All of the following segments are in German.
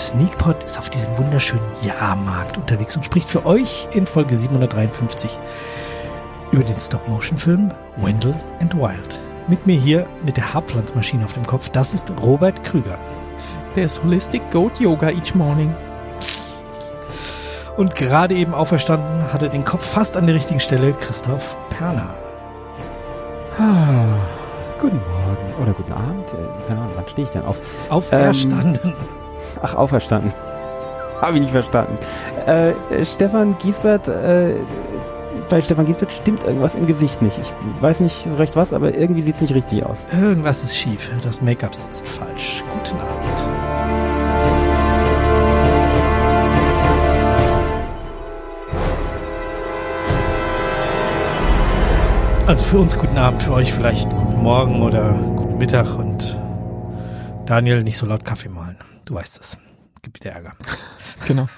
Sneakpot ist auf diesem wunderschönen Jahrmarkt unterwegs und spricht für euch in Folge 753 über den Stop-Motion-Film Wendell and Wild. Mit mir hier mit der Haarpflanzmaschine auf dem Kopf, das ist Robert Krüger. Der ist Holistic Goat Yoga each morning. Und gerade eben auferstanden hat er den Kopf fast an der richtigen Stelle, Christoph Perner. Ah, guten Morgen oder guten Abend. Äh, Keine Ahnung, wann stehe ich denn auf? Auferstanden. Ach, auferstanden. Habe ich nicht verstanden. Äh, Stefan Giesbert, äh, bei Stefan Giesbert stimmt irgendwas im Gesicht nicht. Ich weiß nicht so recht was, aber irgendwie sieht es nicht richtig aus. Irgendwas ist schief. Das Make-up sitzt falsch. Guten Abend. Also für uns guten Abend, für euch vielleicht guten Morgen oder guten Mittag und Daniel nicht so laut Kaffee malen. Du weißt es. Gibt wieder Ärger. Genau.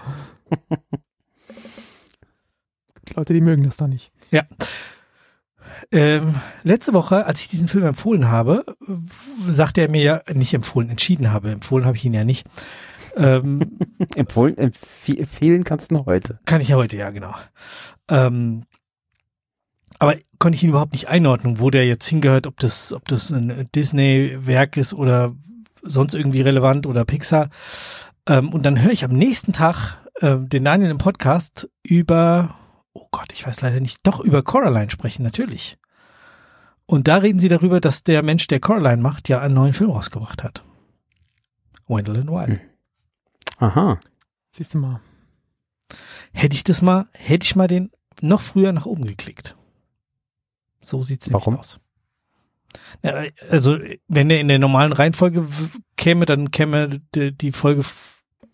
Gibt Leute, die mögen das da nicht. Ja. Ähm, letzte Woche, als ich diesen Film empfohlen habe, sagte er mir ja, nicht empfohlen, entschieden habe. Empfohlen habe ich ihn ja nicht. Ähm, Empfohlen, empf empfehlen kannst du noch heute. kann ich ja heute, ja, genau. Ähm, aber konnte ich ihn überhaupt nicht einordnen, wo der jetzt hingehört, ob das, ob das ein Disney-Werk ist oder sonst irgendwie relevant oder Pixar. Ähm, und dann höre ich am nächsten Tag äh, den Daniel im Podcast über, oh Gott, ich weiß leider nicht, doch über Coraline sprechen, natürlich. Und da reden sie darüber, dass der Mensch, der Coraline macht, ja einen neuen Film rausgebracht hat. Wendell and Wild. Hm. Aha. Siehst du mal. Hätte ich das mal, hätte ich mal den noch früher nach oben geklickt. So sieht's nämlich Warum? aus. Ja, also, wenn der in der normalen Reihenfolge käme, dann käme die, die Folge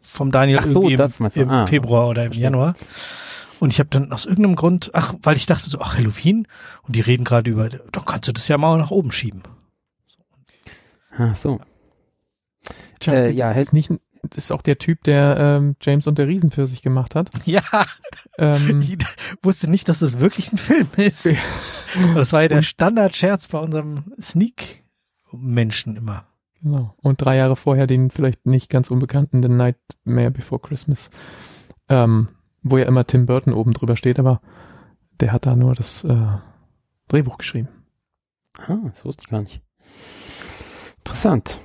vom Daniel so, irgendwie im, das meinst du. im Ah, Februar oder im verstehe. Januar. Und ich habe dann aus irgendeinem Grund, ach, weil ich dachte so, ach, Halloween, und die reden gerade über, dann kannst du das ja mal nach oben schieben. Ach so. Tja, Äh, ja, ist nicht, ist auch der Typ, der ähm, James und der Riesenpfirsich gemacht hat. Ja, Ähm, ich wusste nicht, dass das wirklich ein Film ist. Ja. Das war ja der Standardscherz bei unserem Sneak-Menschen immer. genau. Und drei Jahre vorher den vielleicht nicht ganz unbekannten The Nightmare Before Christmas, ähm, wo ja immer Tim Burton oben drüber steht, aber der hat da nur das äh, Drehbuch geschrieben. Ah, das wusste ich gar nicht. Interessant.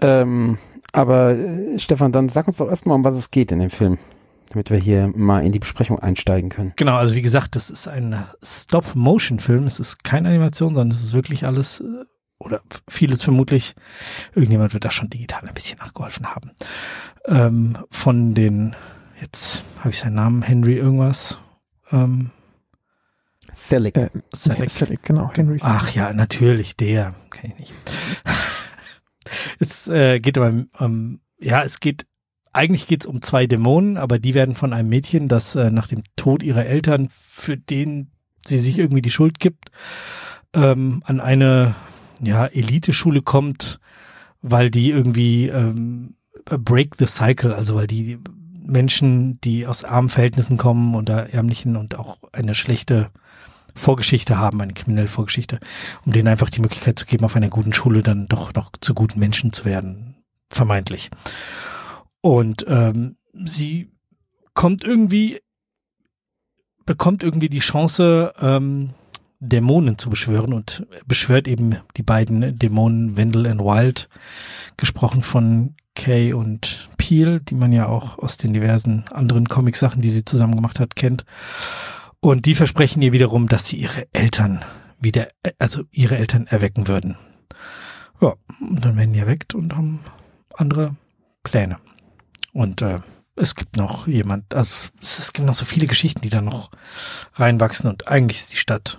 Ähm, aber äh, Stefan, dann sag uns doch erstmal, um was es geht in dem Film, damit wir hier mal in die Besprechung einsteigen können. Genau, also wie gesagt, das ist ein Stop-Motion-Film. Es ist keine Animation, sondern es ist wirklich alles äh, oder vieles vermutlich. Irgendjemand wird da schon digital ein bisschen nachgeholfen haben. Ähm, von den, jetzt habe ich seinen Namen, Henry irgendwas. Ähm, Selig. Äh, Selleck. Selleck, genau, Henry Selleck. Ach ja, natürlich, der. Kann ich nicht. Es äh, geht aber, ähm, ja, es geht, eigentlich geht es um zwei Dämonen, aber die werden von einem Mädchen, das äh, nach dem Tod ihrer Eltern, für den sie sich irgendwie die Schuld gibt, ähm, an eine, ja, Eliteschule kommt, weil die irgendwie ähm, break the cycle, also weil die Menschen, die aus armen Verhältnissen kommen oder ärmlichen und auch eine schlechte Vorgeschichte haben, eine kriminelle Vorgeschichte, um denen einfach die Möglichkeit zu geben, auf einer guten Schule dann doch noch zu guten Menschen zu werden, vermeintlich. Und ähm, sie kommt irgendwie, bekommt irgendwie die Chance, ähm, Dämonen zu beschwören und beschwört eben die beiden Dämonen Wendell and Wild, gesprochen von Kay und Peel, die man ja auch aus den diversen anderen Comic-Sachen, die sie zusammen gemacht hat, kennt. Und die versprechen ihr wiederum, dass sie ihre Eltern wieder, also ihre Eltern erwecken würden. Ja, und dann werden die erweckt und haben andere Pläne. Und äh, es gibt noch jemand, also es, gibt noch so viele Geschichten, die da noch reinwachsen und eigentlich ist die Stadt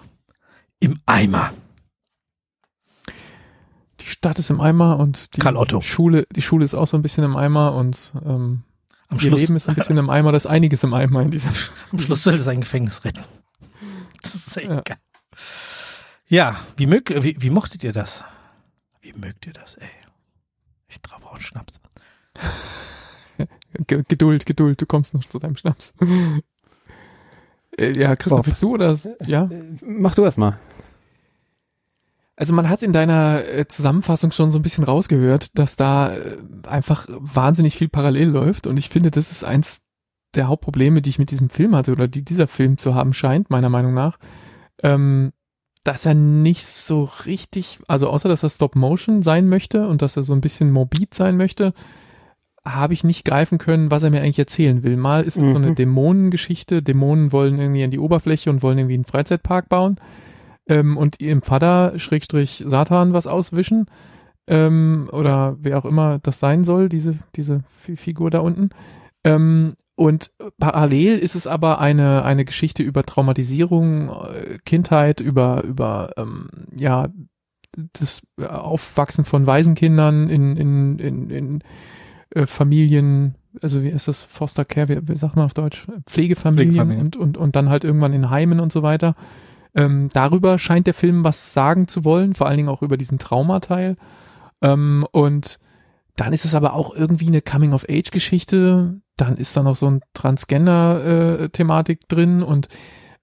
im Eimer. Die Stadt ist im Eimer und die. Schule, die Schule ist auch so ein bisschen im Eimer und ähm, Am ihr Schluss, Leben ist ein bisschen im Eimer, da ist einiges im Eimer in diesem. am Schluss soll es ein Gefängnis retten. Das ist echt Ja. geil. Ja, wie, mögt, wie, wie mochtet ihr das? Wie mögt ihr das, ey? Ich traue auch einen Schnaps. Ge- Geduld, Geduld, du kommst noch zu deinem Schnaps. Äh, ja, Christoph, Bob. willst du oder? Ja? Äh, Mach du erst mal. Also man hat in deiner äh, Zusammenfassung schon so ein bisschen rausgehört, dass da äh, einfach wahnsinnig viel parallel läuft und ich finde, das ist eins der Hauptprobleme, die ich mit diesem Film hatte oder die dieser Film zu haben scheint, meiner Meinung nach, ähm, dass er nicht so richtig, also außer dass er Stop Motion sein möchte und dass er so ein bisschen morbid sein möchte, habe ich nicht greifen können, was er mir eigentlich erzählen will. Mal ist es mhm. so eine mhm. Dämonengeschichte, Dämonen wollen irgendwie an die Oberfläche und wollen irgendwie einen Freizeitpark bauen ähm, und ihrem Vater, Schrägstrich Satan, was auswischen ähm, oder wer auch immer das sein soll, diese, diese Figur da unten. Ähm, und parallel ist es aber eine, eine Geschichte über Traumatisierung, äh, Kindheit, über, über ähm, ja, das Aufwachsen von Waisenkindern in, in, in, in äh, Familien, also wie ist das, Foster Care, wie, wie sagt man auf Deutsch? Pflegefamilien, Pflegefamilien. Und, und, und dann halt irgendwann in Heimen und so weiter. Ähm, darüber scheint der Film was sagen zu wollen, vor allen Dingen auch über diesen Traumateil. Ähm, und dann ist es aber auch irgendwie eine Coming-of-Age-Geschichte. Dann ist da noch so ein Transgender-Thematik äh, drin und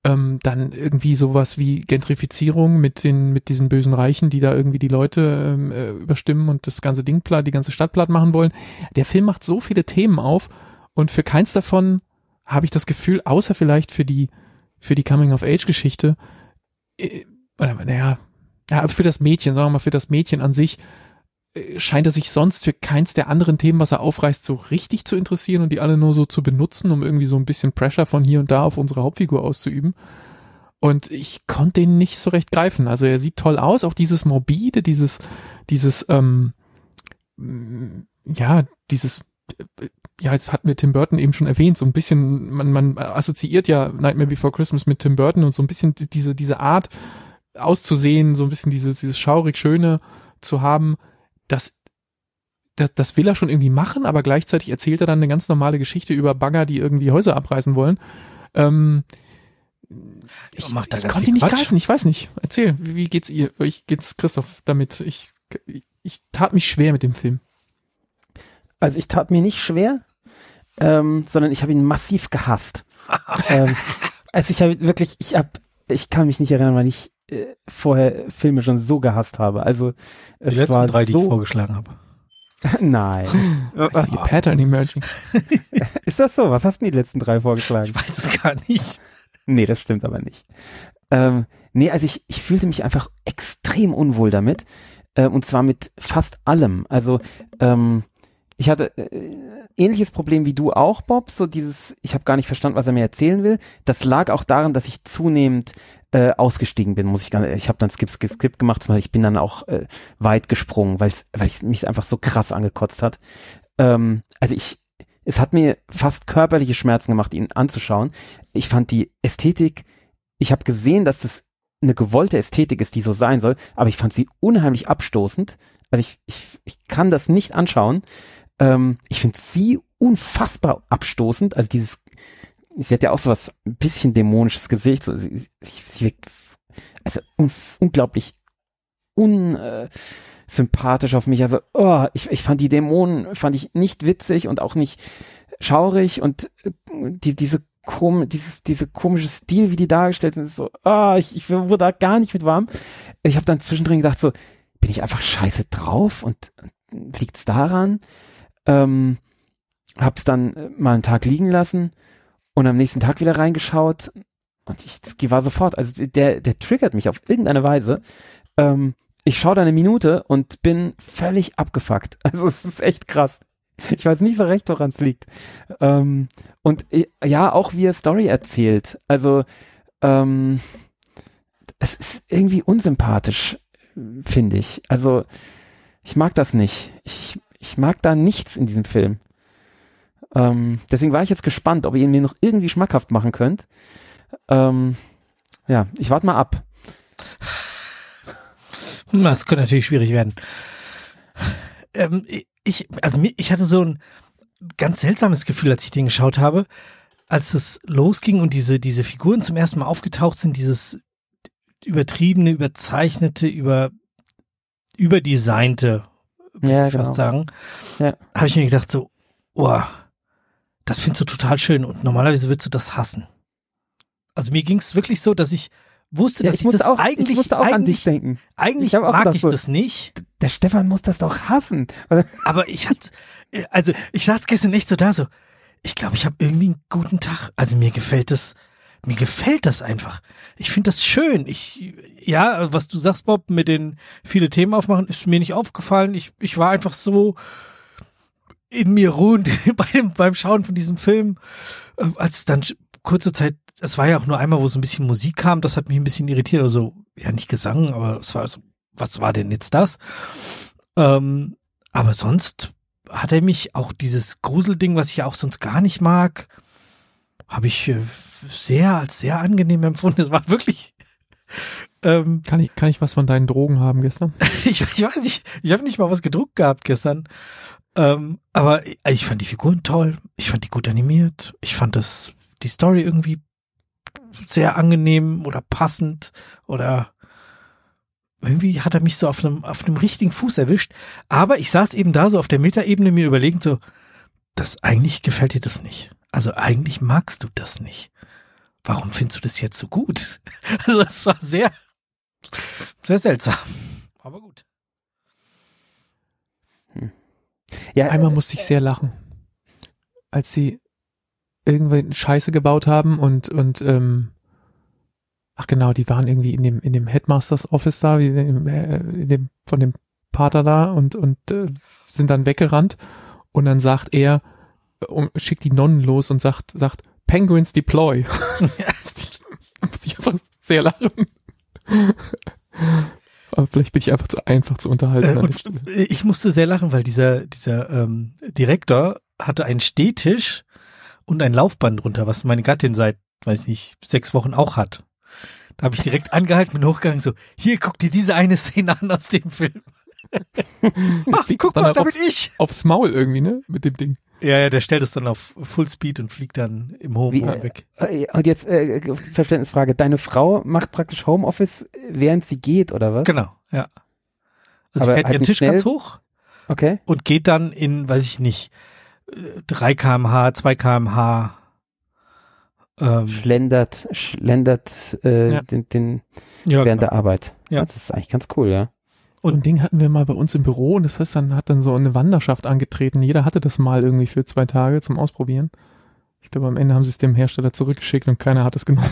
ähm, dann irgendwie sowas wie Gentrifizierung mit den mit diesen bösen Reichen, die da irgendwie die Leute ähm, äh, überstimmen und das ganze Ding platt, die ganze Stadt platt machen wollen. Der Film macht so viele Themen auf und für keins davon habe ich das Gefühl, außer vielleicht für die für die Coming of Age Geschichte äh, oder naja, ja, für das Mädchen, sagen wir mal, für das Mädchen an sich äh, scheint er sich sonst für keins der anderen Themen, was er aufreißt, so richtig zu interessieren und die alle nur so zu benutzen, um irgendwie so ein bisschen Pressure von hier und da auf unsere Hauptfigur auszuüben. Und ich konnte den nicht so recht greifen. Also er sieht toll aus, auch dieses morbide, dieses, dieses, ähm, ja, dieses, äh, ja, jetzt hatten wir Tim Burton eben schon erwähnt, so ein bisschen, man, man assoziiert ja Nightmare Before Christmas mit Tim Burton und so ein bisschen diese, diese Art auszusehen, so ein bisschen dieses, dieses schaurig Schöne zu haben, das, das, das will er schon irgendwie machen, aber gleichzeitig erzählt er dann eine ganz normale Geschichte über Bagger, die irgendwie Häuser abreißen wollen. Ähm, ich, Macht ich konnte ihn nicht greifen, ich weiß nicht. Erzähl, wie, wie geht's ihr? Ich geht's Christoph damit? Ich, ich, ich tat mich schwer mit dem Film. Also ich tat mir nicht schwer, ähm, sondern ich habe ihn massiv gehasst. ähm, also ich habe wirklich, ich habe, ich kann mich nicht erinnern, weil ich äh, vorher Filme schon so gehasst habe. Also die letzten drei, die so ich vorgeschlagen habe. Nein. See a pattern emerging. Ist das so? Was hast du die letzten drei vorgeschlagen? Ich weiß es gar nicht. Nee, das stimmt aber nicht. Ähm, nee, also ich, ich fühlte mich einfach extrem unwohl damit. Äh, und zwar mit fast allem. Also ähm, ich hatte äh, ähnliches Problem wie du auch, Bob. So dieses, ich habe gar nicht verstanden, was er mir erzählen will. Das lag auch daran, dass ich zunehmend äh, ausgestiegen bin, muss ich gar nicht. Ich habe dann Skip, Skip, Skip gemacht, weil ich bin dann auch äh, weit gesprungen, weil weil ich mich einfach so krass angekotzt hat. Ähm, also ich, es hat mir fast körperliche Schmerzen gemacht, ihn anzuschauen. Ich fand die Ästhetik, ich habe gesehen, dass das eine gewollte Ästhetik ist, die so sein soll, aber ich fand sie unheimlich abstoßend. Also ich, ich, ich kann das nicht anschauen. Ähm, ich finde sie unfassbar abstoßend. Also dieses, sie hat ja auch so was ein bisschen dämonisches Gesicht. So, sie, sie wirkt also un, unglaublich unsympathisch äh, auf mich. Also, oh, ich, ich fand die Dämonen, fand ich nicht witzig und auch nicht schaurig und äh, die, diese kom dieses, diese komische Stil, wie die dargestellt sind, ist so, oh, ich, ich wurde da gar nicht mit warm. Ich habe dann zwischendrin gedacht, so, bin ich einfach scheiße drauf und, und liegt's daran? Ähm, hab's dann äh, mal einen Tag liegen lassen und am nächsten Tag wieder reingeschaut und ich, war sofort, also der, der triggert mich auf irgendeine Weise. Ähm, ich schaue da eine Minute und bin völlig abgefuckt. Also es ist echt krass. Ich weiß nicht so recht, woran es liegt. Ähm, und äh, ja, auch wie er Story erzählt. Also ähm, es ist irgendwie unsympathisch, finde ich. Also ich mag das nicht. Ich ich mag da nichts in diesem Film. Ähm, deswegen war ich jetzt gespannt, ob ihr ihn mir noch irgendwie schmackhaft machen könnt. Ähm, ja, ich warte mal ab. Das könnte natürlich schwierig werden. Ähm, ich, also ich hatte so ein ganz seltsames Gefühl, als ich den geschaut habe, als es losging und diese, diese Figuren zum ersten Mal aufgetaucht sind, dieses übertriebene, überzeichnete, über, überdesignte würde ja, ich genau. fast sagen, ja. habe ich mir gedacht so, oh, das findest du total schön und normalerweise würdest du das hassen. Also mir ging es wirklich so, dass ich wusste, Ja, dass ich ich, das auch, eigentlich, ich musste auch an dich eigentlich, denken. eigentlich Ich mag ich so- das nicht. Der Stefan muss das doch hassen. Aber ich hatte, also ich saß gestern echt so da so, ich glaube, ich habe irgendwie einen guten Tag. Also mir gefällt das, mir gefällt das einfach. Ich finde das schön. Ich, ja, was du sagst, Bob, mit den viele Themen aufmachen, ist mir nicht aufgefallen. Ich, ich war einfach so in mir ruhend beim, beim Schauen von diesem Film, äh, als dann kurze Zeit, es war ja auch nur einmal, wo so ein bisschen Musik kam, das hat mich ein bisschen irritiert, also ja nicht Gesang, aber es war so, was war denn jetzt das? Ähm, aber sonst hat er mich auch dieses Gruselding, was ich ja auch sonst gar nicht mag, habe ich äh, sehr als sehr angenehm empfunden. Es war wirklich ähm, Kann ich, kann ich was von deinen Drogen haben gestern? ich, ich weiß nicht, ich habe nicht mal was gedruckt gehabt gestern. Ähm, aber ich fand die Figuren toll. Ich fand die gut animiert. Ich fand das, die Story irgendwie sehr angenehm oder passend oder irgendwie hat er mich so auf einem, auf einem richtigen Fuß erwischt. Aber ich saß eben da so auf der Metaebene mir überlegend so, das eigentlich gefällt dir das nicht. Also eigentlich magst du das nicht. Warum findest du das jetzt so gut? Also es war sehr, sehr seltsam. Aber gut. Ja, Einmal musste ich sehr lachen, als sie irgendwelche Scheiße gebaut haben und und ähm, ach genau, die waren irgendwie in dem in dem Headmasters Office da, wie in, äh, in dem von dem Pater da und und äh, sind dann weggerannt und dann sagt er äh, um, schickt die Nonnen los und sagt sagt Penguins deploy. da musste ich einfach sehr lachen. Aber vielleicht bin ich einfach zu einfach zu unterhalten. Äh, Stelle. ich musste sehr lachen, weil dieser, dieser ähm, Direktor hatte einen Stehtisch und ein Laufband drunter, was meine Gattin seit, weiß nicht, sechs Wochen auch hat. Da habe ich direkt angehalten, bin hochgegangen, so, hier, guck dir diese eine Szene an aus dem Film. Ach, guck dann mal, auch da bin aufs- ich. Aufs Maul irgendwie, ne? Mit dem Ding. Ja, ja, der stellt es dann auf Full Speed und fliegt dann im Home Wie, weg. Äh, Und jetzt äh, Verständnisfrage. Deine Frau macht praktisch Homeoffice, während sie geht, oder was? Genau, ja. Also Aber fährt halt ihren Tisch ganz schnell? hoch Okay. und geht dann in, weiß ich nicht, äh, 3 kmh, 2 kmh. Ähm, Schlendert, schlendert äh, Ja. den, den ja, während genau. der Arbeit. Ja. Das ist eigentlich ganz cool, ja. Und ein Ding hatten wir mal bei uns im Büro und das heißt, dann hat dann so eine Wanderschaft angetreten. Jeder hatte das mal irgendwie für zwei Tage zum Ausprobieren. Ich glaube, am Ende haben sie es dem Hersteller zurückgeschickt und keiner hat es genommen.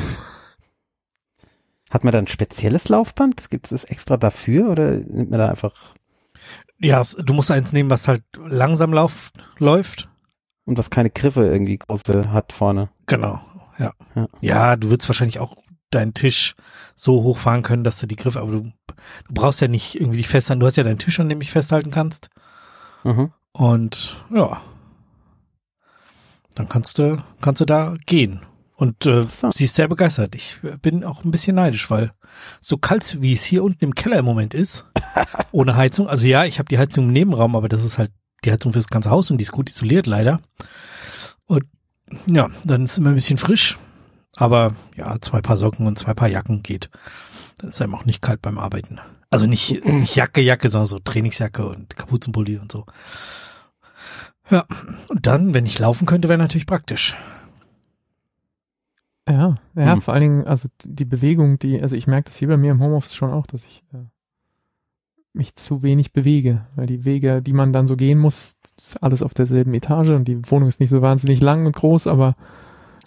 Hat man da ein spezielles Laufband? Gibt es das extra dafür oder nimmt man da einfach Ja, du musst eins nehmen, was halt langsam lauf, läuft. und was keine Griffe irgendwie große hat vorne? Genau, ja. Ja. Ja, du würdest wahrscheinlich auch deinen Tisch so hochfahren können, dass du die Griffe, aber du, du brauchst ja nicht irgendwie dich festhalten. Du hast ja deinen Tisch, an dem dich festhalten kannst. Mhm. Und ja, dann kannst du, kannst du da gehen. Und äh, sie ist sehr begeistert. Ich bin auch ein bisschen neidisch, weil so kalt wie es hier unten im Keller im Moment ist, ohne Heizung. Also ja, ich habe die Heizung im Nebenraum, aber das ist halt die Heizung fürs ganze Haus und die ist gut isoliert leider. Und ja, dann ist es immer ein bisschen frisch. Aber ja, zwei Paar Socken und zwei Paar Jacken geht. Dann ist einem auch nicht kalt beim Arbeiten. Also nicht, nicht Jacke, Jacke, sondern so Trainingsjacke und Kapuzenpulli und so. Ja, und dann, wenn ich laufen könnte, wäre natürlich praktisch. Ja, ja, Hm. vor allen Dingen, also die Bewegung, die, also ich merke das hier bei mir im Homeoffice schon auch, dass ich äh, mich zu wenig bewege, weil die Wege, die man dann so gehen muss, ist alles auf derselben Etage und die Wohnung ist nicht so wahnsinnig lang und groß, aber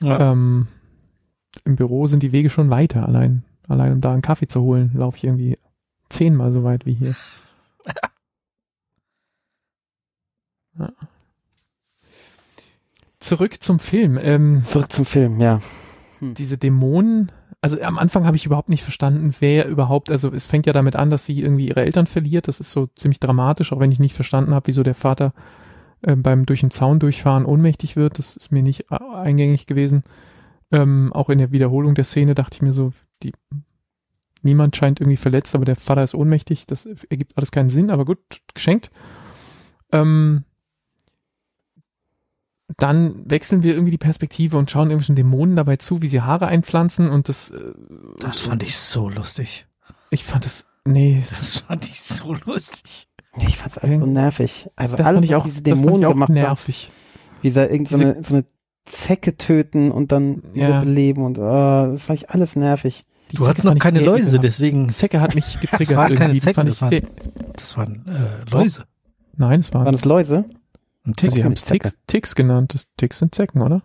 Ja. ähm, im Büro sind die Wege schon weiter. Allein, allein um da einen Kaffee zu holen, laufe ich irgendwie zehnmal so weit wie hier. Ja. Zurück zum Film. Ähm, Zurück zum Film, ja. diese Dämonen, also am Anfang habe ich überhaupt nicht verstanden, wer überhaupt, also es fängt ja damit an, dass sie irgendwie ihre Eltern verliert. Das ist so ziemlich dramatisch, auch wenn ich nicht verstanden habe, wieso der Vater äh, beim durch den Zaun durchfahren ohnmächtig wird. Das ist mir nicht äh, eingängig gewesen. Ähm, auch in der Wiederholung der Szene dachte ich mir so, die, niemand scheint irgendwie verletzt, aber der Vater ist ohnmächtig. Das ergibt alles keinen Sinn, aber gut, geschenkt. Ähm, dann wechseln wir irgendwie die Perspektive und schauen irgendwelchen Dämonen dabei zu, wie sie Haare einpflanzen und das. äh, Das fand ich so lustig. Ich fand das. Nee, Das fand ich so lustig. Ich fand's alles so nervig. Also das alles, fand ich auch, diese das fand Dämonen ich auch gemacht haben, nervig. wie sie irgendwie so so eine Zecke töten und dann Ja. wiederbeleben und oh, das fand ich alles nervig. Die Du hattest Zecke noch keine Läuse, ekelhaft. deswegen, Zecke hat mich getriggert waren keine. Zecken, fand das waren- das waren äh, Läuse. nein, es waren, Waren das Läuse? Ein Tick. sie haben es Zecke. Ticks, Ticks genannt. Das Ticks sind Zecken, oder?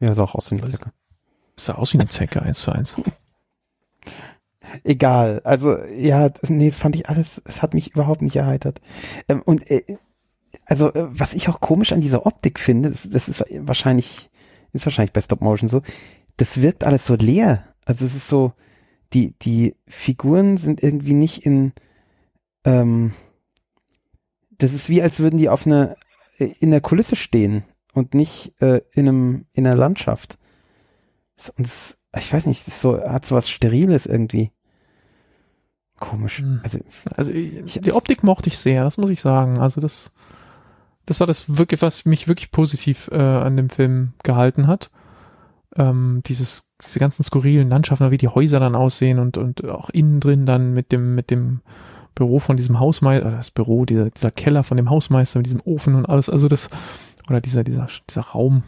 Ja, sah auch aus wie eine. Zecke. Das sah aus wie eine Zecke, eins zu eins. Egal. Also, ja, das- nee, das fand ich alles, es hat mich überhaupt nicht erheitert. Ähm, und, äh, also, äh, was ich auch komisch an dieser Optik finde, das, das ist wahrscheinlich, ist wahrscheinlich bei Stop Motion so, das wirkt alles so leer. Also, es ist so, die, die Figuren sind irgendwie nicht in, ähm, das ist wie, als würden die auf einer, äh, in der Kulisse stehen und nicht äh, in einem, in einer Landschaft. Und es, ich weiß nicht, das ist so, hat so was Steriles irgendwie. Komisch. Hm. Also, Also ich, die Optik mochte ich sehr, das muss ich sagen. Also das, das war das wirklich, was mich wirklich positiv äh, an dem Film gehalten hat. Ähm, dieses, diese ganzen skurrilen Landschaften, wie die Häuser dann aussehen und, und auch innen drin dann mit dem, mit dem Büro von diesem Hausmeister, das Büro, dieser, dieser Keller von dem Hausmeister mit diesem Ofen und alles, also das, oder dieser, dieser, dieser Raum,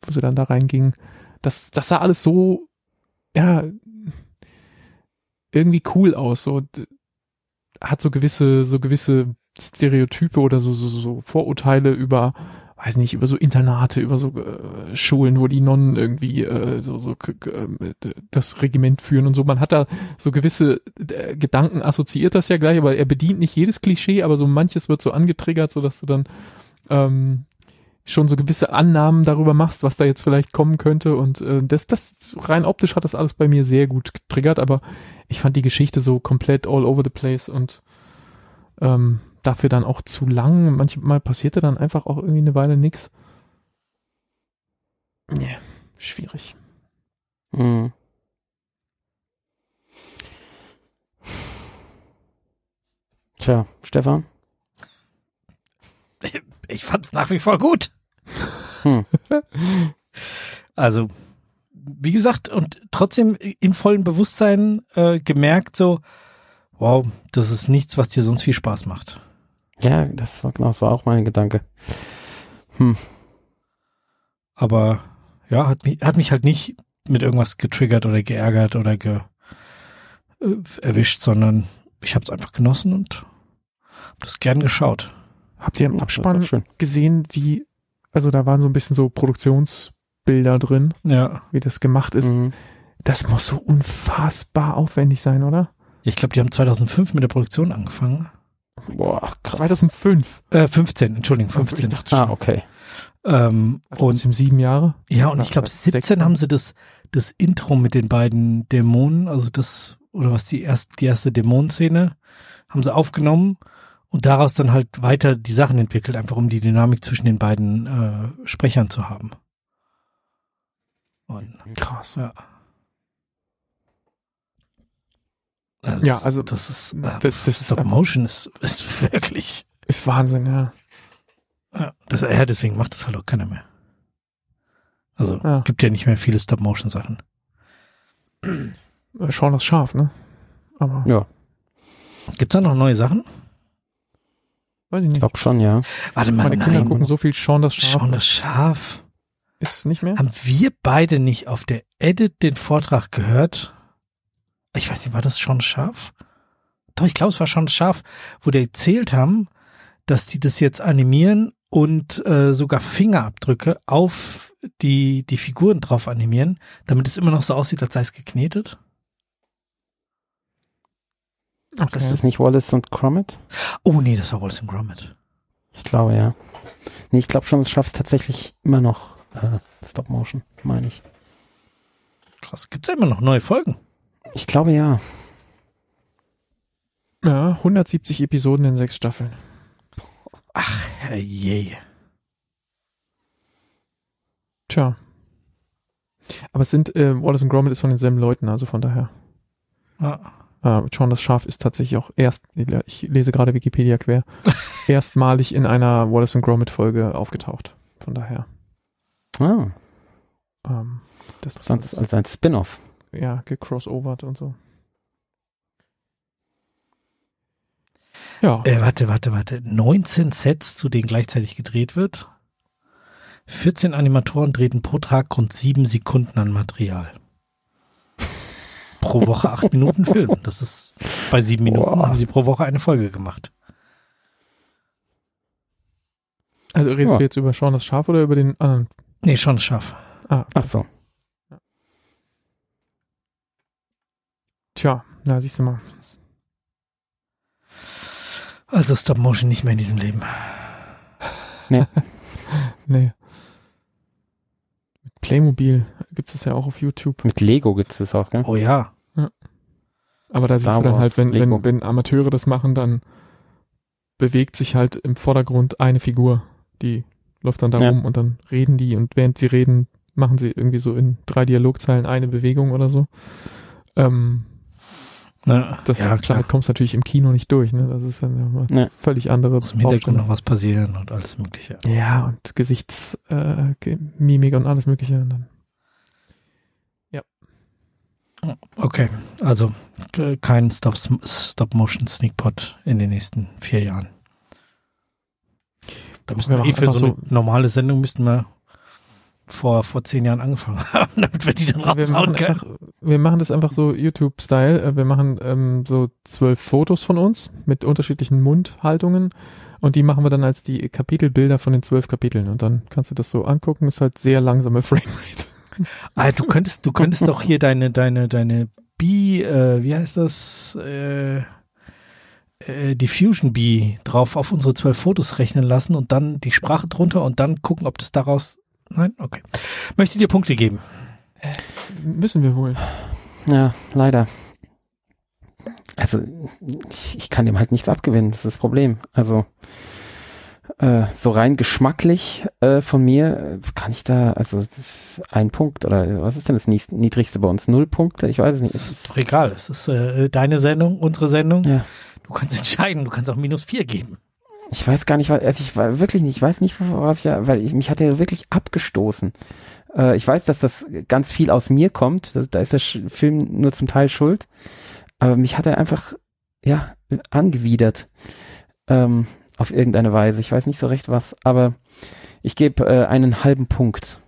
wo sie dann da reingingen, das, das sah alles so, ja, irgendwie cool aus, so, hat so gewisse, so gewisse Stereotype oder so, so, so Vorurteile über, weiß nicht, über so Internate, über so äh, Schulen, wo die Nonnen irgendwie äh, so, so äh, das Regiment führen und so. Man hat da so gewisse äh, Gedanken assoziiert das ja gleich, aber er bedient nicht jedes Klischee, aber so manches wird so angetriggert, so dass du dann ähm, schon so gewisse Annahmen darüber machst, was da jetzt vielleicht kommen könnte und äh, das, das rein optisch hat das alles bei mir sehr gut getriggert, aber ich fand die Geschichte so komplett all over the place und ähm, dafür dann auch zu lang. Manchmal passierte dann einfach auch irgendwie eine Weile nix. Nee, schwierig. mh. Tja, Stefan? Ich fand's nach wie vor gut. Hm. Also, wie gesagt, und trotzdem im vollen Bewusstsein äh, gemerkt so, wow, das ist nichts, was dir sonst viel Spaß macht. Ja, das war genau, das war auch mein Gedanke. Hm. Aber ja, hat mich, hat mich halt nicht mit irgendwas getriggert oder geärgert oder ge, äh, erwischt, sondern ich habe es einfach genossen und hab das gern geschaut. Habt ihr im Abspann gesehen, wie, also da waren so ein bisschen so Produktionsbilder drin, Ja, wie das gemacht ist. Mhm. Das muss so unfassbar aufwendig sein, oder? ich glaube, die haben 2005 mit der Produktion angefangen. Boah, krass. 2005. Äh, 15, Entschuldigung, Ich 15. dachte Ah, schon. okay. Ähm, Und und im sieben Jahre. ja, und ich glaube, sechs 17 Jahren. haben sie das, das Intro mit den beiden Dämonen, also das, oder was die erste, die erste Dämonenszene, haben sie aufgenommen und daraus dann halt weiter die Sachen entwickelt, einfach um die Dynamik zwischen den beiden äh, Sprechern zu haben. Und Krass. ja. Also Ja, das- also, das ist äh, das- das ist Stop Motion ist, ist wirklich Ist Wahnsinn, ja. ja, das, ja, deswegen macht das halt auch keiner mehr. Also Ja. gibt ja nicht mehr viele Stop Motion Sachen. Äh, Schauen das scharf, ne? Aber Ja, Gibt's da noch neue Sachen? weiß ich ich nicht. glaube schon, ja. Warte mal, Meine Kinder nein. gucken so viel Schauen das scharf. Schon das Schaf. Ist nicht mehr? Haben wir beide nicht auf der Edit den Vortrag gehört? Ich weiß nicht, war das schon das Schaf? Doch, ich glaube, es war schon das Schaf, wo die erzählt haben, dass die das jetzt animieren und äh, sogar Fingerabdrücke auf die, die Figuren drauf animieren, damit es immer noch so aussieht, als sei es geknetet. Okay. Das ist nicht Wallace und Gromit? Oh nee, das war Wallace and Gromit. Ich glaube, ja. Nee, ich glaube schon, es schafft tatsächlich immer noch äh, Stop Motion, meine ich. Krass, gibt's ja immer noch neue Folgen. Ich glaube, ja. ja, 170 Episoden in sechs Staffeln. Ach, herrje. Tja. Aber es sind, äh, Wallace und Gromit ist von denselben Leuten, also von daher. Ah. Äh, Sean das Schaf ist tatsächlich auch erst, ich lese gerade Wikipedia quer, erstmalig in einer Wallace und Gromit Folge aufgetaucht. Von daher. Ah, Ähm, das das ist also ein Spin-off. Ja, gecrossovert und so. Ja, Äh, warte, warte, warte. 19 Sets, zu denen gleichzeitig gedreht wird. 14 Animatoren drehten pro Tag rund sieben Sekunden an Material. pro Woche acht Minuten Film. Das ist bei sieben Minuten Boah. haben sie pro Woche eine Folge gemacht. Also redest Ja. du jetzt über Sean das Schaf oder über den anderen? Nee, schon scharf. Ah, Ach so. Tja, na siehst du mal. Also Stop Motion nicht mehr in diesem Leben. Nee. Mit Playmobil gibt's das ja auch auf YouTube. Mit Lego gibt's das auch, gell? Oh ja. Aber da siehst Star du dann halt, wenn, wenn, wenn Amateure das machen, dann bewegt sich halt im Vordergrund eine Figur, die läuft dann da Ja. rum und dann reden die und während sie reden, machen sie irgendwie so in drei Dialogzeilen eine Bewegung oder so. Ähm, Na, das ja, damit klar. kommst du natürlich im Kino nicht durch, ne? Das ist dann ja mal Ja. völlig andere Muss im Hintergrund noch was passieren und alles Mögliche. Ja, und Gesichtsmimik äh, und alles mögliche. Und dann, Okay, also kein Stop, Stop Motion Sneak Pot in den nächsten vier Jahren. Da müssten Wir wir eh für so eine normale Sendung müssten wir vor, vor zehn Jahren angefangen haben, damit wir die dann wir, raushauen machen können. einfach, wir machen das einfach so YouTube-Style. Äh, Wir machen ähm, so zwölf Fotos von uns mit unterschiedlichen Mundhaltungen und die machen wir dann als die Kapitelbilder von den zwölf Kapiteln und dann kannst du das so angucken. Ist halt sehr langsame Framerate. Ah, du könntest, du könntest doch hier deine, deine, deine B, äh, wie heißt das, äh, äh, Diffusion B drauf auf unsere zwölf Fotos rechnen lassen und dann die Sprache drunter und dann gucken, ob das daraus, nein, okay. Möchte dir Punkte geben. Müssen wir wohl. Ja, leider. Also, ich, ich kann dem halt nichts abgewinnen, das ist das Problem. Also, äh, so rein geschmacklich äh, von mir äh, kann ich da, also das ist ein Punkt oder was ist denn das nied- niedrigste bei uns? Null Punkte? Ich weiß es nicht. Es ist doch egal, es ist äh, deine Sendung, unsere Sendung. Ja. Du kannst entscheiden, du kannst auch minus vier geben. Ich weiß gar nicht, was, also ich war wirklich nicht, ich weiß nicht, was ich, weil ich, mich hat er wirklich abgestoßen. Äh, ich weiß, dass das ganz viel aus mir kommt, das, da ist der Sch Film nur zum Teil schuld, aber mich hat er einfach, ja, angewidert, ähm, auf irgendeine Weise. Ich weiß nicht so recht was, aber ich gebe äh, einen halben Punkt.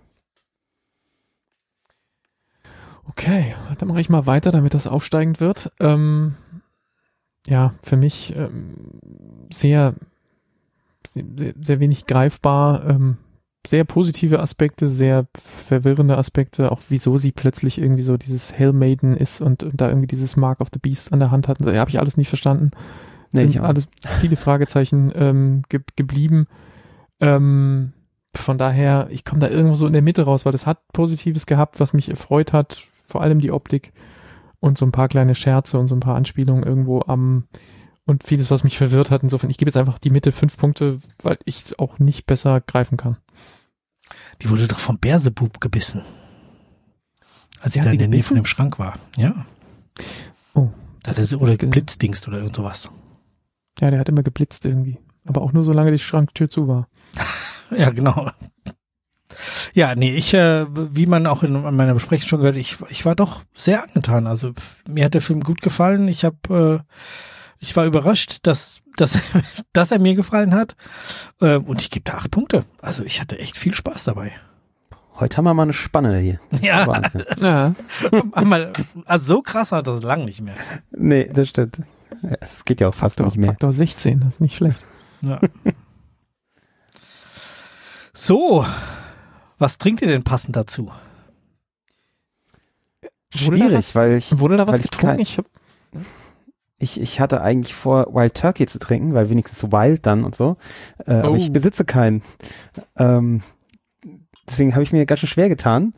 Okay, dann mache ich mal weiter, damit das aufsteigend wird. Ähm, ja, für mich ähm, sehr, sehr, sehr wenig greifbar. Ähm, sehr positive Aspekte, sehr verwirrende Aspekte, auch wieso sie plötzlich irgendwie so dieses Hail Maiden ist und, und da irgendwie dieses Mark of the Beast an der Hand hat. Da habe ich alles nicht verstanden. Nee, sind ich auch. alles viele Fragezeichen ähm, ge geblieben. Ähm, von daher, ich komme da irgendwo so in der Mitte raus, weil das hat Positives gehabt, was mich erfreut hat, vor allem die Optik und so ein paar kleine Scherze und so ein paar Anspielungen irgendwo am und vieles, was mich verwirrt hat. Insofern, ich gebe jetzt einfach die Mitte fünf Punkte, weil ich es auch nicht besser greifen kann. Die wurde doch vom Bärsebub gebissen. Als sie Die da in der Nähe von dem Schrank war. Ja. Oh. Da hat er oder geblitzdingst oder irgend sowas. Ja, der hat immer geblitzt irgendwie. Aber auch nur solange die Schranktür zu war. Ja, genau. Ja, nee, ich, äh, wie man auch in meiner Besprechung schon gehört, ich, ich war doch sehr angetan. Also mir hat der Film gut gefallen. Ich habe, äh, ich war überrascht, dass, dass, dass er mir gefallen hat. Äh, und ich gebe da acht Punkte. Also ich hatte echt viel Spaß dabei. Heute haben wir mal eine Spanne hier. Ja, Wahnsinn. Ja, einmal, also so krass hat das lang nicht mehr. nee, das stimmt. Es geht ja auch fast Faktor, nicht mehr. Faktor 16, das ist nicht schlecht. Ja. So, was trinkt ihr denn passend dazu? Wurde da Schwierig, was- weil ich Wurde da was Weil ich getrunken? kein- Ich hab, Ich, ich hatte eigentlich vor, Wild Turkey zu trinken, weil wenigstens so Wild dann und so. Äh, Aber Oh. ich besitze keinen. Ähm, deswegen habe ich mir ganz schön schwer getan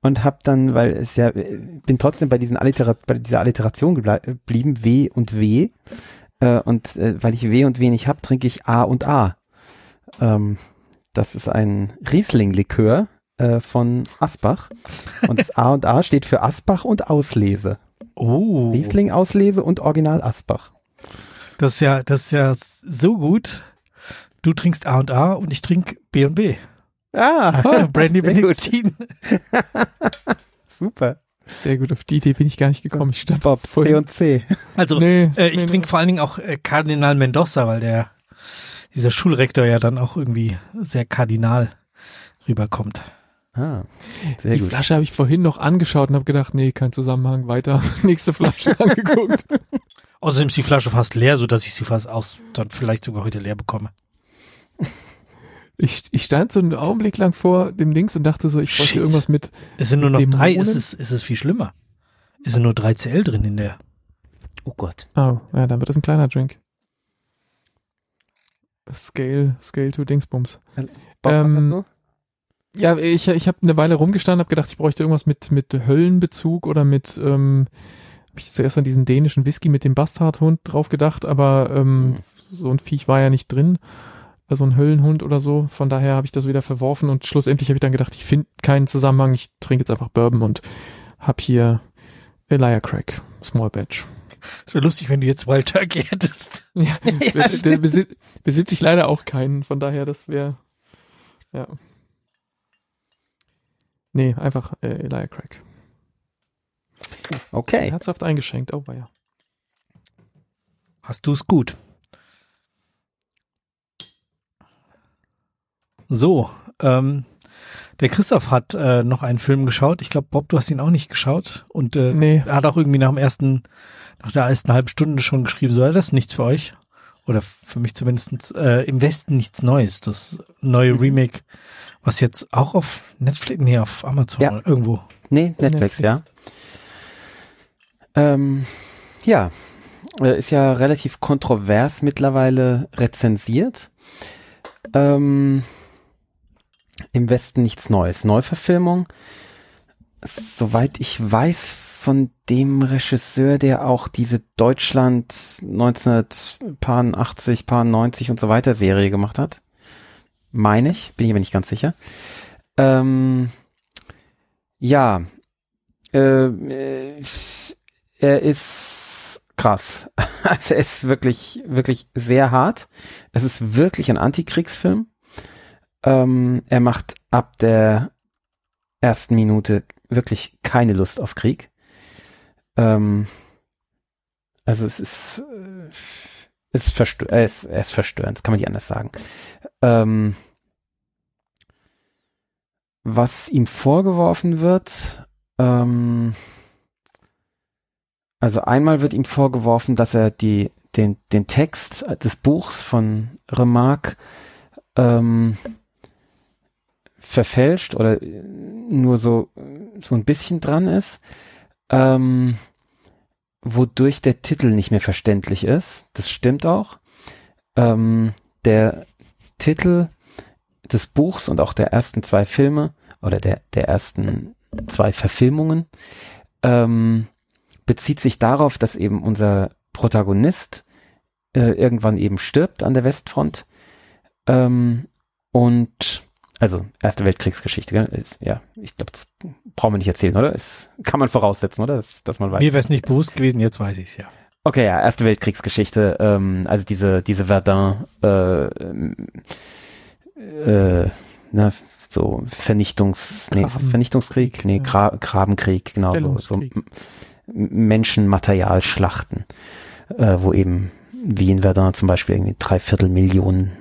und habe dann, weil es ja, bin trotzdem bei, diesen Allitera bei dieser Alliteration geblieben, W und W. Äh, und äh, weil ich W und W nicht habe, trinke ich A und A. Ähm, das ist ein Riesling-Likör äh, von Asbach. Und das A und A steht für Asbach und Auslese. Oh, Riesling Auslese und Original Asbach. das ist ja, das ist ja so gut. Du trinkst A und A und ich trinke B und B. Ah, Brandy sehr gut. Benediktin. Super. sehr gut, auf die Idee bin ich gar nicht gekommen. Ich stand Bob, C und C. Also Nee, äh, ich nee, trinke nee. vor allen Dingen auch äh, Kardinal Mendoza, weil der dieser Schulrektor ja dann auch irgendwie sehr kardinal rüberkommt. Ah, sehr Die gut. Flasche habe ich vorhin noch angeschaut und habe gedacht, nee, kein Zusammenhang, weiter. Nächste Flasche angeguckt. Außerdem ist die Flasche fast leer, so dass ich sie fast aus, dann vielleicht sogar heute leer bekomme. Ich, ich stand so einen Augenblick lang vor dem Dings und dachte so, ich bräuchte Shit. irgendwas mit, Es sind nur noch drei, Dämonen? ist es, ist es viel schlimmer. Es sind nur drei CL drin in der. Oh Gott. oh, ja, dann wird das ein kleiner Drink. Scale, Scale to Dingsbums. Bob, Ähm, du? Ja, ich, ich habe eine Weile rumgestanden, habe gedacht, ich bräuchte irgendwas mit, mit Höllenbezug oder mit, ähm, hab ich zuerst an diesen dänischen Whisky mit dem Bastardhund drauf gedacht, aber ähm, Hm. so ein Viech war ja nicht drin. Also ein Höllenhund oder so. Von daher habe ich das wieder verworfen und schlussendlich habe ich dann gedacht, ich finde keinen Zusammenhang. Ich trinke jetzt einfach Bourbon und hab hier Elia Craig, Small Batch. Es wäre lustig, wenn du jetzt Wild Turkey hättest. Ja, Ja, besitze ich leider auch keinen. Von daher, das wäre, ja. Nee, einfach äh, Elia Craig. Okay. Herzhaft eingeschenkt, oh ja. Hast du es gut? So, ähm, der Christoph hat äh, noch einen Film geschaut. Ich glaube, Bob, du hast ihn auch nicht geschaut. Und äh, Nee, er hat auch irgendwie nach dem ersten, nach der ersten halben Stunde schon geschrieben, so, das ist nichts für euch. Oder für mich zumindest äh, im Westen nichts Neues. Das neue Remake, was jetzt auch auf Netflix, nee, auf Amazon Ja. oder irgendwo. Nee, Netflix, Netflix. ja. Ähm, ja, äh, ist ja relativ kontrovers mittlerweile rezensiert. Ähm, Im Westen nichts Neues. Neuverfilmung. Soweit ich weiß, von dem Regisseur, der auch diese Deutschland 1980, 90 und so weiter Serie gemacht hat. Meine ich, bin ich aber nicht ganz sicher. Ähm, ja, äh, äh, er ist krass. Also er ist wirklich, wirklich sehr hart. Es ist wirklich ein Antikriegsfilm. Ähm, er macht ab der ersten Minute wirklich keine Lust auf Krieg. Ähm, also es ist, äh, es ist, verstö er ist, er ist verstörend, das kann man nicht anders sagen. Ähm, was ihm vorgeworfen wird, ähm, also einmal wird ihm vorgeworfen, dass er die, den, den Text des Buchs von Remarque ähm, verfälscht oder nur so, so ein bisschen dran ist, ähm, wodurch der Titel nicht mehr verständlich ist. Das stimmt auch. Ähm, der Titel des Buchs und auch der ersten zwei Filme oder der, der ersten zwei Verfilmungen ähm, bezieht sich darauf, dass eben unser Protagonist äh, irgendwann eben stirbt an der Westfront ähm, und also Erste Weltkriegsgeschichte, gell? Ist, ja, ich glaube, das brauchen wir nicht erzählen, oder? Das kann man voraussetzen, oder? Das, dass man weiß. Mir wäre es nicht bewusst gewesen, jetzt weiß ich es ja. Okay, ja, Erste Weltkriegsgeschichte, ähm, also diese, diese Verdun, äh, äh, ne, so Vernichtungs, nee, ist das Vernichtungskrieg? Nee. Gra Grabenkrieg, genau, so, so Menschenmaterialschlachten, äh, wo eben, wie in Verdun zum Beispiel, irgendwie drei Viertel Millionen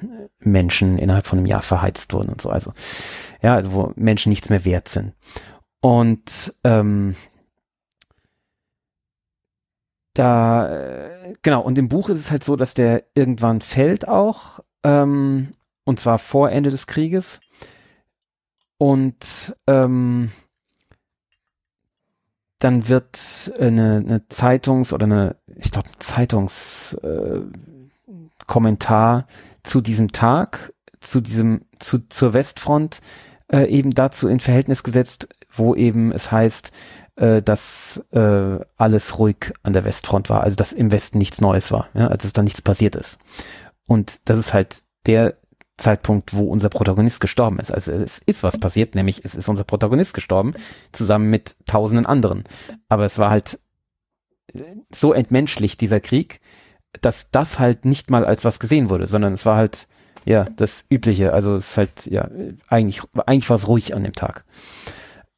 Menschen innerhalb von einem Jahr verheizt wurden und so, also, ja, also wo Menschen nichts mehr wert sind. Und, ähm, da, äh, genau, und im Buch ist es halt so, dass der irgendwann fällt auch, ähm, und zwar vor Ende des Krieges. Und ähm, dann wird eine, eine Zeitungs- oder eine, ich glaube, Zeitungskommentar äh, zu diesem Tag, zu diesem, zu, zur Westfront äh, eben dazu in Verhältnis gesetzt, wo eben es heißt, äh, dass äh, alles ruhig an der Westfront war, also dass im Westen nichts Neues war, ja, also dass da nichts passiert ist. Und das ist halt der Zeitpunkt, wo unser Protagonist gestorben ist. Also es ist was passiert, nämlich es ist unser Protagonist gestorben, zusammen mit tausenden anderen. Aber es war halt so entmenschlich, dieser Krieg, dass das halt nicht mal als was gesehen wurde, sondern es war halt, ja, das Übliche. Also es ist halt, ja, eigentlich, eigentlich war es ruhig an dem Tag.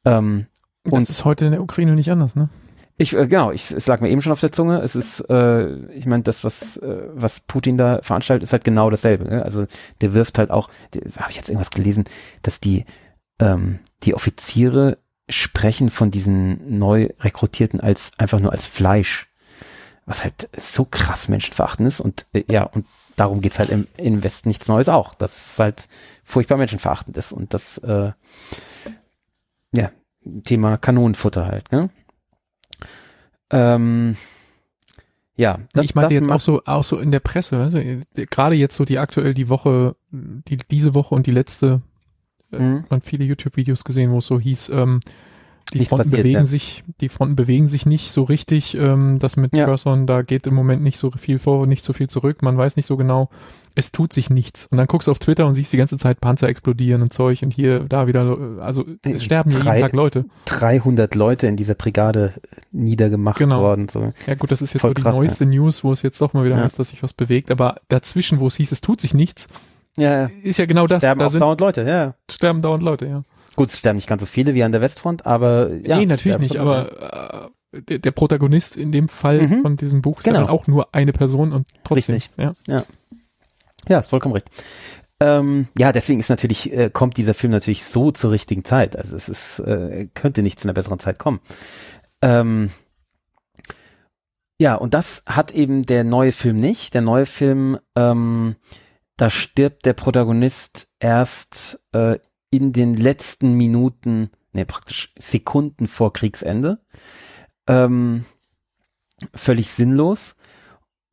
Ähm, Das Und- ist heute in der Ukraine nicht anders, ne? ich, äh, genau, ich, es lag mir eben schon auf der Zunge. Es ist, äh, ich meine, das, was, äh, was Putin da veranstaltet, ist halt genau dasselbe. Ne? Also der wirft halt auch, habe ich jetzt irgendwas gelesen, dass die ähm, die Offiziere sprechen von diesen neu Rekrutierten als einfach nur als Fleisch. Was halt so krass menschenverachtend ist und äh, ja, und darum geht's halt im, im Westen nichts Neues auch. Das ist halt furchtbar menschenverachtend ist und das äh, ja, Thema Kanonenfutter halt, ne? Ähm, ja, das, ich meinte jetzt auch so, auch so in der Presse, weißt du, gerade jetzt so die aktuell die Woche, die diese Woche und die letzte, äh, mhm. man viele YouTube-Videos gesehen, wo es so hieß, ähm, die Nichts Fronten passiert, bewegen ja. sich, die Fronten bewegen sich nicht so richtig. Ähm, das mit ja. Person, da geht im Moment nicht so viel vor, nicht so viel zurück. Man weiß nicht so genau. Es tut sich nichts. Und dann guckst du auf Twitter und siehst die ganze Zeit Panzer explodieren und Zeug und hier, da wieder. Also es äh, sterben Drei, jeden Tag Leute. 300 Leute in dieser Brigade niedergemacht genau. worden. So. Ja gut, das ist jetzt Voll so die krass, neueste ja. News, wo es jetzt doch mal wieder heißt, dass sich was bewegt. Aber dazwischen, wo es hieß, es tut sich nichts, ja, ist ja genau das. Sterben da sind, dauernd Leute, ja. Sterben dauernd Leute, ja. Gut, es sterben nicht ganz so viele wie an der Westfront, aber ja. Nee, natürlich nicht, aber äh, der, der, Protagonist in dem Fall mhm. von diesem Buch ist genau. ja auch nur eine Person und trotzdem. Richtig. Ja. ja. Ja, ist vollkommen recht. Ähm, ja, deswegen ist natürlich, äh, kommt dieser Film natürlich so zur richtigen Zeit. Also es ist, äh, könnte nicht zu einer besseren Zeit kommen. Ähm, ja, und das hat eben der neue Film nicht. Der neue Film, ähm, da stirbt der Protagonist erst äh, in den letzten Minuten, ne, praktisch Sekunden vor Kriegsende. Ähm, völlig sinnlos.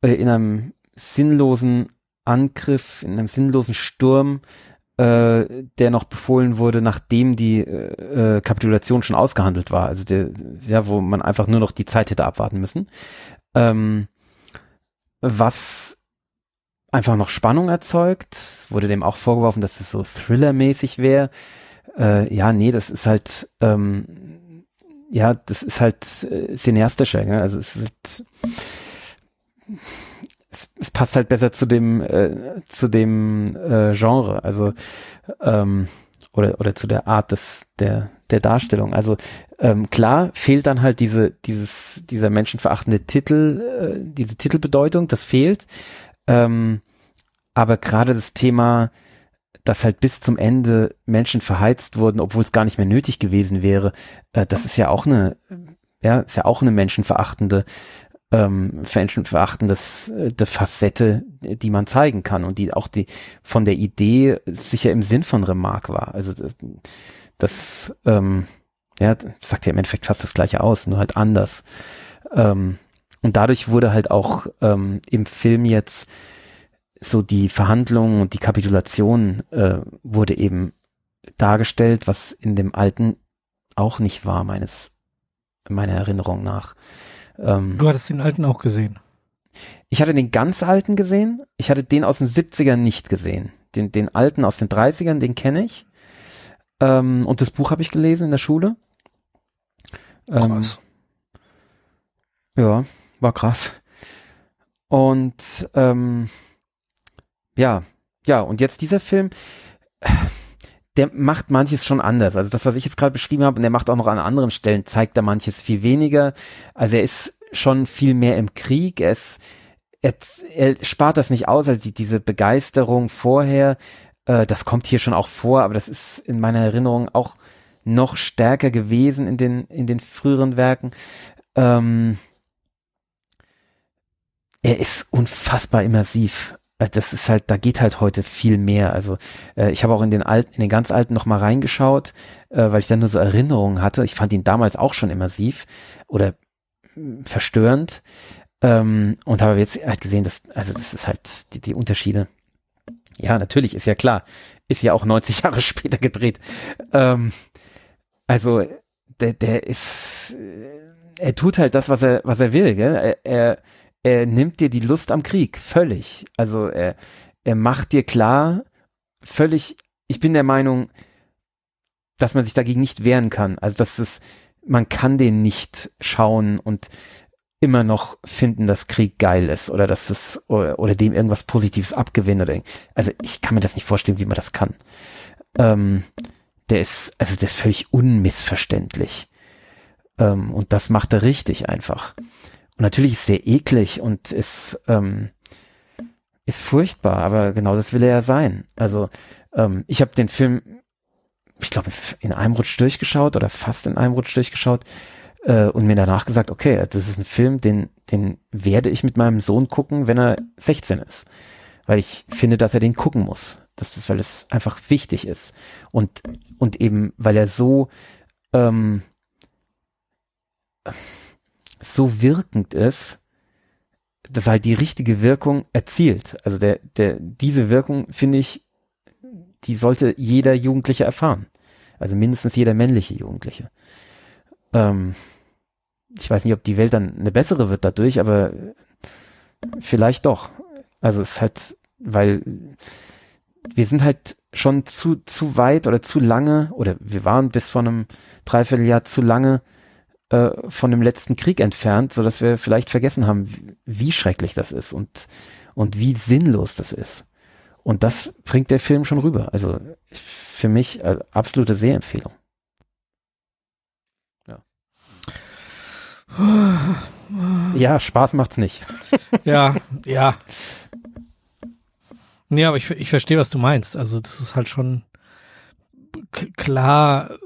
Äh, in einem sinnlosen Angriff, in einem sinnlosen Sturm, äh, der noch befohlen wurde, nachdem die äh, äh, Kapitulation schon ausgehandelt war. Also der, ja, wo man einfach nur noch die Zeit hätte abwarten müssen. Ähm, was einfach noch Spannung erzeugt. Wurde dem auch vorgeworfen, dass es so Thriller-mäßig wäre. Äh, ja, nee, das ist halt, ähm, ja, das ist halt äh, cineastischer. Ne? Also es ist halt, es, es passt halt besser zu dem, äh, zu dem äh, Genre. Also ähm, oder oder zu der Art des der der Darstellung. Also ähm, klar fehlt dann halt diese dieses dieser menschenverachtende Titel, äh, diese Titelbedeutung, das fehlt. Ähm, aber gerade das Thema, dass halt bis zum Ende Menschen verheizt wurden, obwohl es gar nicht mehr nötig gewesen wäre, äh, das ist ja auch eine, ja, ist ja auch eine menschenverachtende, ähm, menschenverachtendes äh, Facette, die man zeigen kann und die auch die von der Idee sicher im Sinn von Remarque war. Also das, das ähm, ja, sagt ja im Endeffekt fast das gleiche aus, nur halt anders. Ähm, und dadurch wurde halt auch ähm, im Film jetzt so die Verhandlungen und die Kapitulation äh, wurde eben dargestellt, was in dem alten auch nicht war, meines, meiner Erinnerung nach. Ähm, du hattest den alten auch gesehen. Ich hatte den ganz alten gesehen. Ich hatte den aus den 70ern nicht gesehen. Den, den alten aus den 30ern, den kenne ich. Ähm, und das Buch habe ich gelesen in der Schule. Ähm, krass. Ja, war krass. Und ähm, ja, ja, und jetzt dieser Film, der macht manches schon anders. Also das, was ich jetzt gerade beschrieben habe, und der macht auch noch an anderen Stellen, zeigt da manches viel weniger. Also er ist schon viel mehr im Krieg. Er ist, er, er spart das nicht aus, also die, diese Begeisterung vorher, äh, das kommt hier schon auch vor, aber das ist in meiner Erinnerung auch noch stärker gewesen in den, in den früheren Werken. Ähm, er ist unfassbar immersiv. Äh, das ist halt, da geht halt heute viel mehr. Also äh, ich habe auch in den alten, in den ganz alten noch mal reingeschaut, äh, weil ich dann nur so Erinnerungen hatte. Ich fand ihn damals auch schon immersiv oder mh, verstörend ähm, und habe jetzt halt gesehen, dass also das ist halt die, die Unterschiede. Ja, natürlich ist ja klar, ist ja auch 90 Jahre später gedreht. Ähm, also der, der ist, äh, er tut halt das, was er was er will. Gell? Er, er er nimmt dir die Lust am Krieg, völlig. Also er, er macht dir klar, völlig, ich bin der Meinung, dass man sich dagegen nicht wehren kann. Also dass es, man kann den nicht schauen und immer noch finden, dass Krieg geil ist oder dass es oder, oder dem irgendwas Positives abgewinnen oder also ich kann mir das nicht vorstellen, wie man das kann. Ähm, der ist also der ist völlig unmissverständlich ähm, und das macht er richtig einfach. Und natürlich ist es sehr eklig und ist, ähm, ist furchtbar, aber genau das will er ja sein. Also ähm, ich habe den Film ich glaube, in einem Rutsch durchgeschaut oder fast in einem Rutsch durchgeschaut äh, und mir danach gesagt, okay, das ist ein Film, den, den werde ich mit meinem Sohn gucken, wenn er 16 ist. Weil ich finde, dass er den gucken muss. Das ist, weil es einfach wichtig ist. Und, und eben, weil er so, ähm, so wirkend ist, dass halt die richtige Wirkung erzielt. Also der, der, diese Wirkung finde ich, die sollte jeder Jugendliche erfahren. Also mindestens jeder männliche Jugendliche. Ähm, ich weiß nicht, ob die Welt dann eine bessere wird dadurch, aber vielleicht doch. Also es ist halt, weil wir sind halt schon zu, zu weit oder zu lange, oder wir waren bis vor einem Dreivierteljahr zu lange äh, von dem letzten Krieg entfernt, so dass wir vielleicht vergessen haben, wie, wie schrecklich das ist und, und wie sinnlos das ist. Und das bringt der Film schon rüber. Also für mich äh, absolute Sehempfehlung. Ja. ja, Spaß macht's nicht. ja, ja. Nee, aber ich, ich verstehe, was du meinst. Also das ist halt schon klar,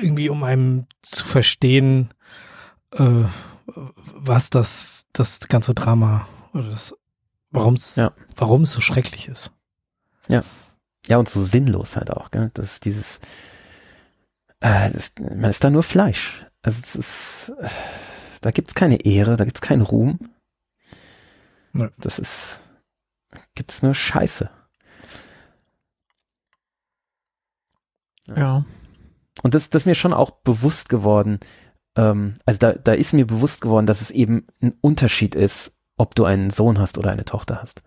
irgendwie um einem zu verstehen, äh, was das, das ganze Drama oder das, warum es, ja. warum es so schrecklich ist. Ja. Ja, und so sinnlos halt auch, gell? Das ist dieses, äh, das, man ist da nur Fleisch. Also es ist, äh, da gibt's keine Ehre, da gibt's keinen Ruhm. Nee. Das ist, gibt's nur Scheiße. Ja. ja. Und das, das ist mir schon auch bewusst geworden. Ähm, also da, da ist mir bewusst geworden, dass es eben ein Unterschied ist, ob du einen Sohn hast oder eine Tochter hast.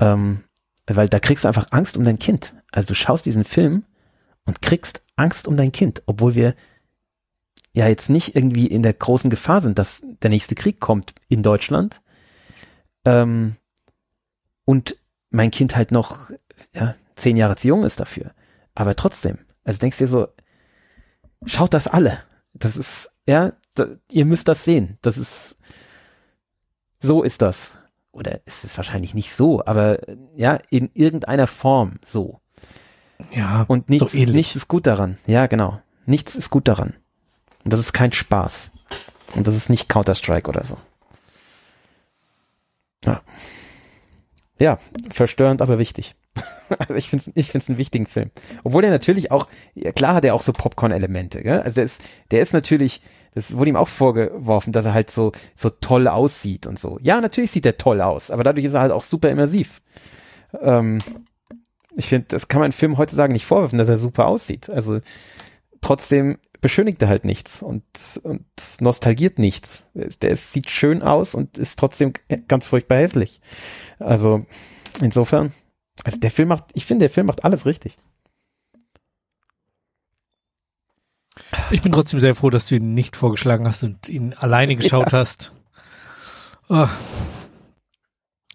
Ähm, weil da kriegst du einfach Angst um dein Kind. Also du schaust diesen Film und kriegst Angst um dein Kind, obwohl wir ja jetzt nicht irgendwie in der großen Gefahr sind, dass der nächste Krieg kommt in Deutschland. Ähm, und mein Kind halt noch ja, zehn Jahre zu jung ist dafür. Aber trotzdem, also denkst dir so, schaut das alle. Das ist, ja, da, ihr müsst das sehen. Das ist, so ist das. Oder es ist wahrscheinlich nicht so, aber ja, in irgendeiner Form so. Ja, und nichts, so nichts ist gut daran. Ja, genau. Nichts ist gut daran. Und das ist kein Spaß. Und das ist nicht Counter-Strike oder so. Ja. Ja, verstörend, aber wichtig. Also ich finde es ich find's einen wichtigen Film. Obwohl er natürlich auch, klar hat er auch so Popcorn-Elemente. Gell? Also der ist, der ist natürlich, das wurde ihm auch vorgeworfen, dass er halt so, so toll aussieht und so. Ja, natürlich sieht er toll aus, aber dadurch ist er halt auch super immersiv. Ähm, ich finde, das kann man Film heute sagen nicht vorwerfen, dass er super aussieht. Also trotzdem beschönigt er halt nichts und, und nostalgiert nichts. Der, der sieht schön aus und ist trotzdem ganz furchtbar hässlich. Also insofern, also der Film macht, ich finde, der Film macht alles richtig. Ich bin trotzdem sehr froh, dass du ihn nicht vorgeschlagen hast und ihn alleine geschaut ja. hast. Oh.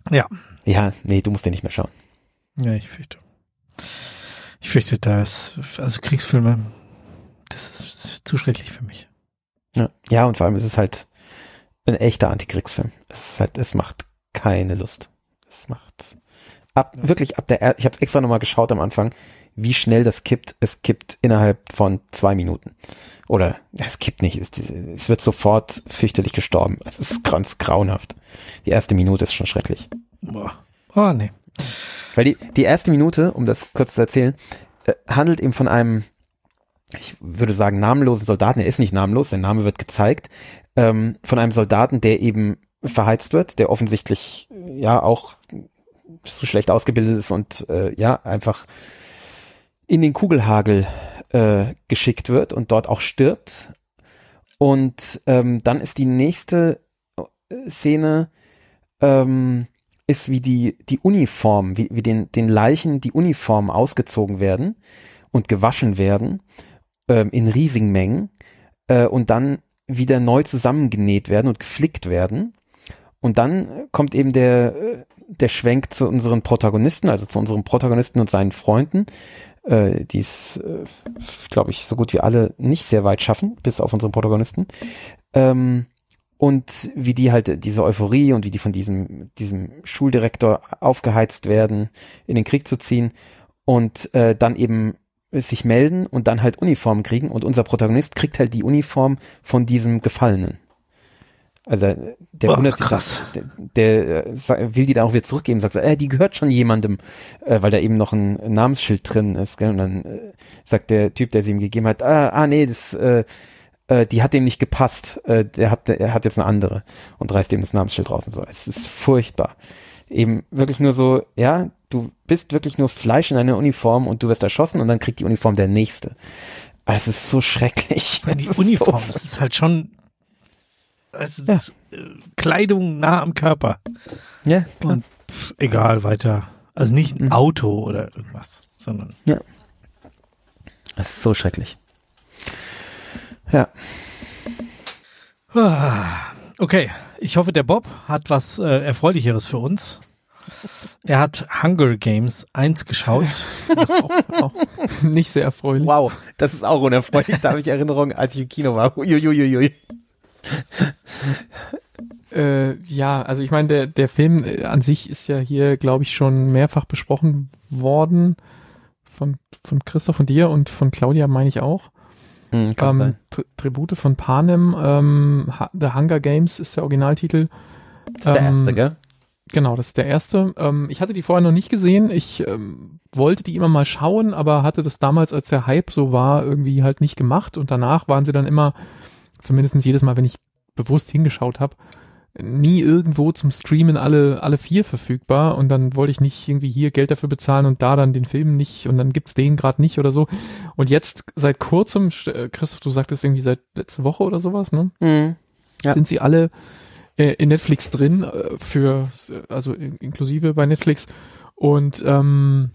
Ja. Ja, nee, du musst den nicht mehr schauen. Ja, ich fürchte. Ich fürchte, da ist, also Kriegsfilme, das ist, ist zu schrecklich für mich. Ja. ja, und vor allem ist es halt ein echter Antikriegsfilm. Es ist halt, es macht keine Lust. Ab, ja. wirklich ab der, ich habe extra nochmal geschaut am Anfang, wie schnell das kippt. Es kippt innerhalb von zwei Minuten. Oder es kippt nicht, es, es wird sofort fürchterlich gestorben. Es ist ganz grauenhaft. Die erste Minute ist schon schrecklich. Boah. Oh, nee. Weil die, die erste Minute, um das kurz zu erzählen, äh, handelt eben von einem, ich würde sagen, namenlosen Soldaten. Er ist nicht namenlos, sein Name wird gezeigt. Ähm, von einem Soldaten, der eben verheizt wird, der offensichtlich ja auch zu schlecht ausgebildet ist und äh, ja einfach in den Kugelhagel äh, geschickt wird und dort auch stirbt. Und ähm, dann ist die nächste äh, Szene ähm, ist wie die die Uniform, wie, wie den den Leichen die Uniformen ausgezogen werden und gewaschen werden ähm, in riesigen Mengen äh, und dann wieder neu zusammengenäht werden und geflickt werden. Und dann kommt eben der, äh, der Schwenk zu unseren Protagonisten, also zu unserem Protagonisten und seinen Freunden, äh, die es, äh, glaube ich, so gut wie alle nicht sehr weit schaffen, bis auf unseren Protagonisten. Ähm, und wie die halt diese Euphorie und wie die von diesem, diesem Schuldirektor aufgeheizt werden, in den Krieg zu ziehen und äh, dann eben sich melden und dann halt Uniformen kriegen und unser Protagonist kriegt halt die Uniform von diesem Gefallenen. Also der, Boah, wundert sich, krass. der, der äh, will die dann auch wieder zurückgeben, sagt, äh, die gehört schon jemandem, äh, weil da eben noch ein Namensschild drin ist. Gell? Und dann äh, sagt der Typ, der sie ihm gegeben hat, ah, ah nee, das, äh, äh, die hat dem nicht gepasst, äh, der hat, er hat jetzt eine andere und reißt ihm das Namensschild raus und so. Es ist furchtbar. Eben wirklich nur so, ja, du bist wirklich nur Fleisch in einer Uniform und du wirst erschossen und dann kriegt die Uniform der nächste. Es ist so schrecklich. Wenn die Uniform, so das ist halt schon also das, äh, Kleidung nah am Körper. Ja, klar. Und pff, egal, weiter. Also nicht ein Mhm. Auto oder irgendwas, sondern Es ist so schrecklich. Ja. Ah, Okay, ich hoffe, der Bob hat was äh, Erfreulicheres für uns. Er hat Hunger Games 1 geschaut. auch, auch nicht sehr erfreulich. Wow, das ist auch unerfreulich. Da habe ich Erinnerungen, als ich im Kino war. Uiuiuiui. Äh, ja, also ich meine, der, der Film äh, an sich ist ja hier, glaube ich, schon mehrfach besprochen worden. Von, von Christoph, von dir und von Claudia meine ich auch. Hm, kann Ähm. Tri Tribute von Panem, ähm, The Hunger Games ist der Originaltitel. Das ist der Ähm, erste, gell? Genau, das ist der erste. Ähm, ich hatte die vorher noch nicht gesehen. Ich ähm, wollte die immer mal schauen, aber hatte das damals, als der Hype so war, irgendwie halt nicht gemacht. Und danach waren sie dann immer, zumindest jedes Mal, wenn ich bewusst hingeschaut habe, nie irgendwo zum Streamen alle, alle vier verfügbar. Und dann wollte ich nicht irgendwie hier Geld dafür bezahlen und da dann den Film nicht und dann gibt's den gerade nicht oder so. Und jetzt seit kurzem, äh, Christoph, du sagtest irgendwie seit letzte Woche oder sowas, ne? Mhm. Ja. sind sie alle äh, in Netflix drin äh, für also in, inklusive bei Netflix und ähm,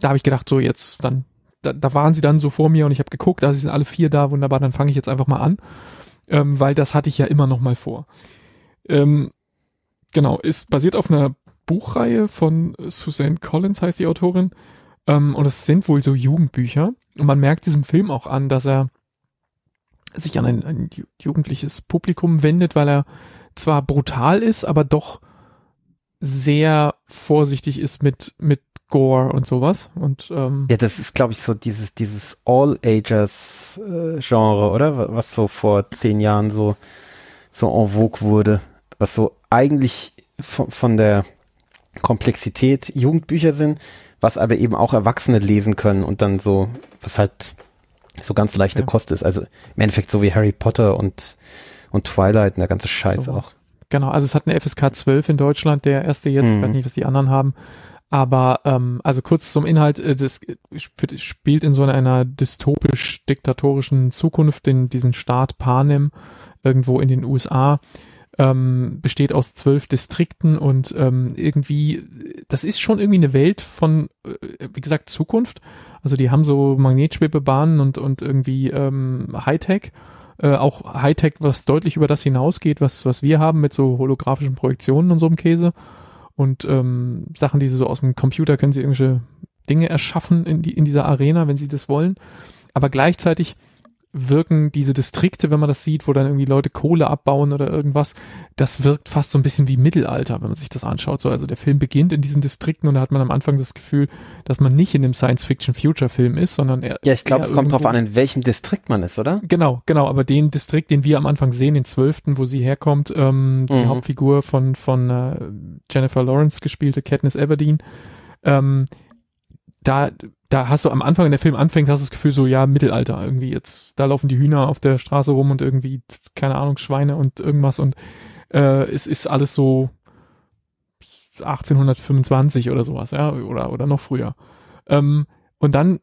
da habe ich gedacht so jetzt dann da, da waren sie dann so vor mir und ich habe geguckt da sie sind alle vier da wunderbar dann fange ich jetzt einfach mal an. Ähm, weil das hatte ich ja immer noch mal vor. Ähm, genau ist basiert auf einer Buchreihe von Suzanne Collins heißt die Autorin. Ähm, und es sind wohl so Jugendbücher. Und man merkt diesem Film auch an dass er sich an ein, ein ju- jugendliches Publikum wendet, weil er zwar brutal ist, aber doch sehr vorsichtig ist mit, mit Gore und sowas. Und ähm, Ja, das ist, glaube ich, so dieses, dieses All-Ages-Genre, oder? Wa- Was so vor zehn Jahren so, so en vogue wurde. Was so eigentlich von, von der Komplexität Jugendbücher sind, was aber eben auch Erwachsene lesen können und dann so, was halt so ganz leichte Ja. Kost ist. Also im Endeffekt so wie Harry Potter und, und Twilight und der ganze Scheiß sowas. auch. Genau, also es hat eine FSK 12 in Deutschland, der erste jetzt, ich Mhm. weiß nicht, was die anderen haben. Aber ähm, also kurz zum Inhalt, äh, das sp- spielt in so einer dystopisch-diktatorischen Zukunft, in diesen Staat Panem, irgendwo in den USA, ähm, besteht aus zwölf Distrikten und ähm, irgendwie, das ist schon irgendwie eine Welt von, äh, wie gesagt, Zukunft. Also die haben so Magnetschwebebahnen und, und irgendwie ähm, Hightech. Äh, auch Hightech, was deutlich über das hinausgeht, was, was wir haben mit so holographischen Projektionen und so einem Käse. Und ähm, Sachen, die sie so aus dem Computer können sie irgendwelche Dinge erschaffen in, die, in dieser Arena, wenn sie das wollen. Aber gleichzeitig wirken diese Distrikte, wenn man das sieht, wo dann irgendwie Leute Kohle abbauen oder irgendwas, das wirkt fast so ein bisschen wie Mittelalter, wenn man sich das anschaut. So, also der Film beginnt in diesen Distrikten und da hat man am Anfang das Gefühl, dass man nicht in einem Science-Fiction-Future-Film ist, sondern er. Ja, ich glaube, eher es kommt drauf an, in welchem Distrikt man ist, oder? Genau, genau, aber den Distrikt, den wir am Anfang sehen, den zwölften, wo sie herkommt, ähm, die Mhm. Hauptfigur von, von äh, Jennifer Lawrence gespielte Katniss Everdeen, ähm, da, da hast du am Anfang, wenn der Film anfängt, hast du das Gefühl so, ja, Mittelalter irgendwie jetzt, da laufen die Hühner auf der Straße rum und irgendwie, keine Ahnung, Schweine und irgendwas und äh, es ist alles so 1825 oder sowas, ja, oder, oder noch früher. Ähm, und dann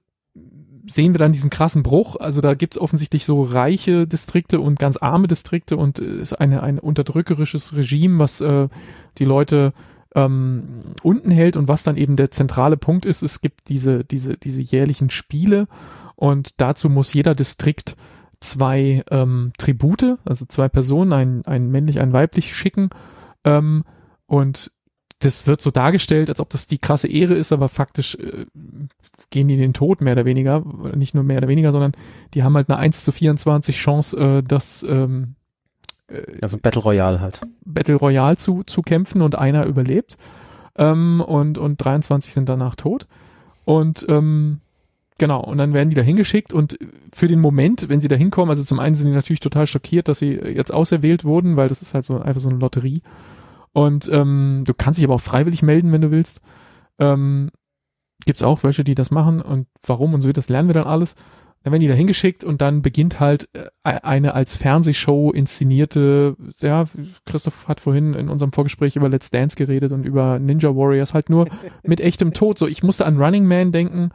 sehen wir dann diesen krassen Bruch. Also da gibt's offensichtlich so reiche Distrikte und ganz arme Distrikte und es ist eine, ein unterdrückerisches Regime, was äh, die Leute ähm, unten hält und was dann eben der zentrale Punkt ist, es gibt diese, diese, diese jährlichen Spiele und dazu muss jeder Distrikt zwei ähm, Tribute, also zwei Personen, ein, ein männlich, ein weiblich schicken ähm, und das wird so dargestellt, als ob das die krasse Ehre ist, aber faktisch äh, gehen die in den Tod, mehr oder weniger. Nicht nur mehr oder weniger, sondern die haben halt eine 1 zu 24 Chance, äh, das ähm, äh, Also Battle Royale halt. Battle Royale zu, zu kämpfen und einer überlebt. Ähm, und, und 23 sind danach tot. Und ähm, Genau, und dann werden die da hingeschickt und für den Moment, wenn sie da hinkommen, also zum einen sind die natürlich total schockiert, dass sie jetzt auserwählt wurden, weil das ist halt so einfach so eine Lotterie. Und ähm, du kannst dich aber auch freiwillig melden, wenn du willst. Ähm, Gibt auch welche, die das machen und warum und so, das lernen wir dann alles. Dann werden die da hingeschickt und dann beginnt halt äh, eine als Fernsehshow inszenierte, ja, Christoph hat vorhin in unserem Vorgespräch über Let's Dance geredet und über Ninja Warriors halt nur mit echtem Tod. So, ich musste an Running Man denken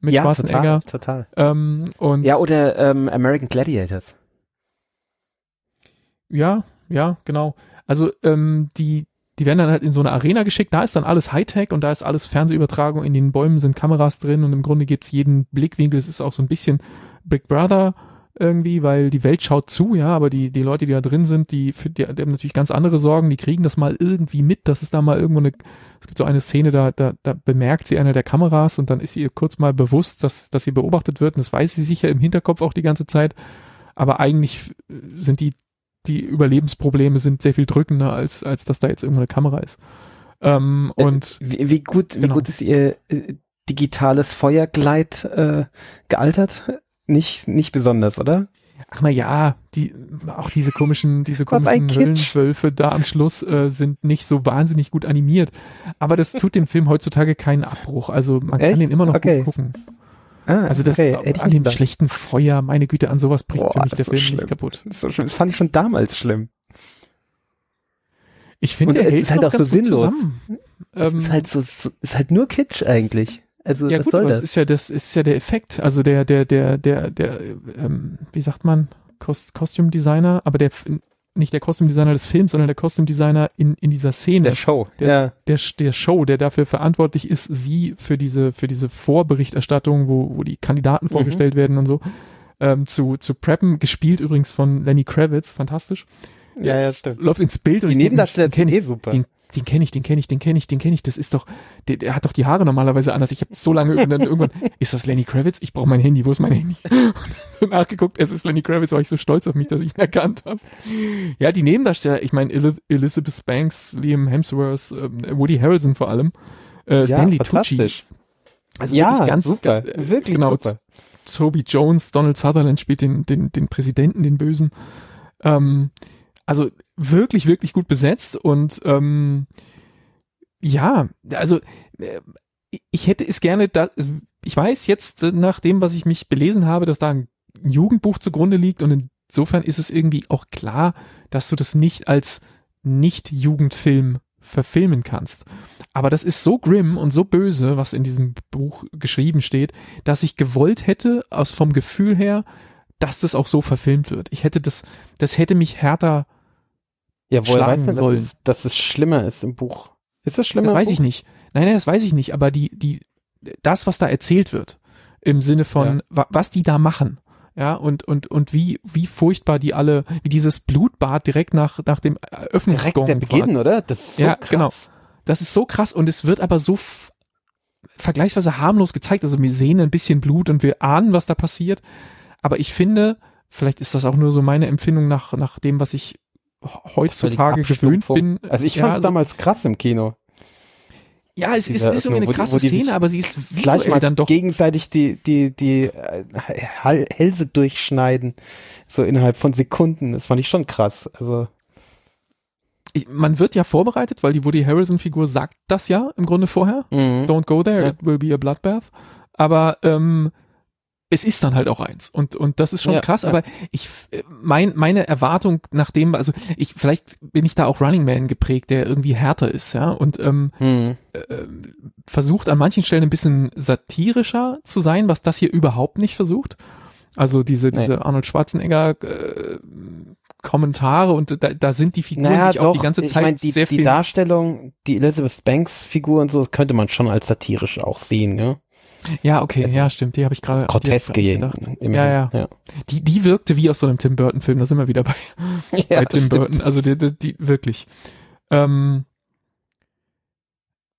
mit ja, Schwarzenegger. total, total. Ähm, und Ja, oder ähm, American Gladiators. Ja, ja, genau. Also ähm, die, die werden dann halt in so eine Arena geschickt, da ist dann alles Hightech und da ist alles Fernsehübertragung, in den Bäumen sind Kameras drin und im Grunde gibt's jeden Blickwinkel, es ist auch so ein bisschen Big Brother irgendwie, weil die Welt schaut zu, ja, aber die, die Leute, die da drin sind, die, die, die haben natürlich ganz andere Sorgen, die kriegen das mal irgendwie mit, dass es da mal irgendwo eine, es gibt so eine Szene, da, da, da bemerkt sie einer der Kameras und dann ist sie ihr kurz mal bewusst, dass, dass sie beobachtet wird. Und das weiß sie sicher im Hinterkopf auch die ganze Zeit, aber eigentlich sind die die Überlebensprobleme sind sehr viel drückender, als, als dass da jetzt irgendwo eine Kamera ist. Ähm, und Äh, wie, wie gut, wie genau. gut ist ihr äh, digitales Feuergleit äh, gealtert? Nicht, nicht besonders, oder? ach na ja, die, auch diese komischen, diese komischen Kitsch. Höllenwölfe da am Schluss äh, sind nicht so wahnsinnig gut animiert. Aber das tut dem Film heutzutage keinen Abbruch. Also man Echt? kann den immer noch Okay. gut gucken. Ah, Also das okay, an dem schlechten Feuer, meine Güte, an sowas bricht Boah, für mich der so Film schlimm. nicht kaputt. Das, so das fand ich schon damals schlimm. Ich finde, er es hält ist halt auch so sinnlos. Es Ähm, ist halt so, so, ist halt nur Kitsch eigentlich. Also, ja was gut, soll aber das? das ist ja das ist ja der Effekt, also der der der der der ähm, wie sagt man Cost Costume Designer, aber der nicht der Costume Designer des Films, sondern der Costume Designer in in dieser Szene der Show. Der- ja. der der Show, der dafür verantwortlich ist, sie für diese für diese Vorberichterstattung, wo wo die Kandidaten Mhm. vorgestellt werden und so ähm, zu zu preppen, gespielt übrigens von Lenny Kravitz, fantastisch. ja, ja, stimmt. Läuft ins Bild und Die Nebendarsteller den ich, eh super. den, den kenne ich, den kenne ich, den kenne ich, den kenne ich. Das ist doch, der, der hat doch die Haare normalerweise anders. Ich habe so lange irgendwann, irgendwann, ist das Lenny Kravitz? Ich brauche mein Handy. Wo ist mein Handy? Und so nachgeguckt, es ist Lenny Kravitz, war ich so stolz auf mich, dass ich ihn erkannt habe. Ja, die Nebendarsteller, ich meine Eli Elizabeth Banks, Liam Hemsworth, ähm, Woody Harrelson vor allem, äh, Stanley ja, Tucci. Also ja, wirklich ganz, super. äh, Wirklich genau, super. Toby Jones, Donald Sutherland spielt den, den, den Präsidenten, den Bösen. Ähm, also wirklich, wirklich gut besetzt und ähm, ja, also äh, ich hätte es gerne, da, ich weiß jetzt äh, nach dem, was ich mich belesen habe, dass da ein Jugendbuch zugrunde liegt und insofern ist es irgendwie auch klar, dass du das nicht als Nicht-Jugendfilm verfilmen kannst. Aber das ist so grimm und so böse, was in diesem Buch geschrieben steht, dass ich gewollt hätte, aus vom Gefühl her, dass das auch so verfilmt wird. Ich hätte das, das hätte mich härter, Ja, woher schlagen weißt du, dass sollen. es, dass es schlimmer ist im Buch? Ist es schlimmer? das weiß Buch? ich nicht. Nein, nein, das weiß ich nicht, aber die, die, das, was da erzählt wird, im Sinne von, Ja. wa, was die da machen, ja, und, und, und wie, wie furchtbar die alle, wie dieses Blutbad direkt nach, nach dem Direkt Eröffnungsgong der. Beginn, oder? Das ist so Ja, krass. genau. Das ist so krass und es wird aber so vergleichsweise harmlos gezeigt. Also wir sehen ein bisschen Blut und wir ahnen, was da passiert. Aber ich finde, vielleicht ist das auch nur so meine Empfindung nach, nach dem, was ich heutzutage gewöhnt bin. Also ich ja, fand es so- damals krass im Kino. Ja, es ist, Dieser ist irgendwie eine Öffnung, wo die- krasse wo die Szene, aber sie ist Gleich mal dann doch. gegenseitig die, die, die äh, Hälse durchschneiden. So innerhalb von Sekunden. Das fand ich schon krass. Also, Ich, man wird ja vorbereitet, weil die Woody Harrelson-Figur sagt das ja im Grunde vorher. mhm. Don't go there, Ja. it will be a bloodbath. Aber ähm, es ist dann halt auch eins. Und, und das ist schon Ja, krass, ja. aber ich, äh, mein, meine Erwartung nach dem, also ich, vielleicht bin ich da auch Running Man geprägt, der irgendwie härter ist, ja, und ähm, Mhm. äh, versucht an manchen Stellen ein bisschen satirischer zu sein, was das hier überhaupt nicht versucht. Also diese, Nee. diese Arnold Schwarzenegger äh, Kommentare und da, da sind die Figuren Naja, sich auch doch, die ganze ich Zeit meine, die, sehr die viel Darstellung, die Elizabeth Banks Figur und so, das könnte man schon als satirisch auch sehen, ne? Ja, okay, Also, ja, stimmt, die habe ich gerade Groteske gedacht. Ja, ja. ja. Die, die wirkte wie aus so einem Tim Burton Film, da sind wir wieder bei, ja bei Tim stimmt. Burton. Also die, die, die wirklich. Ähm,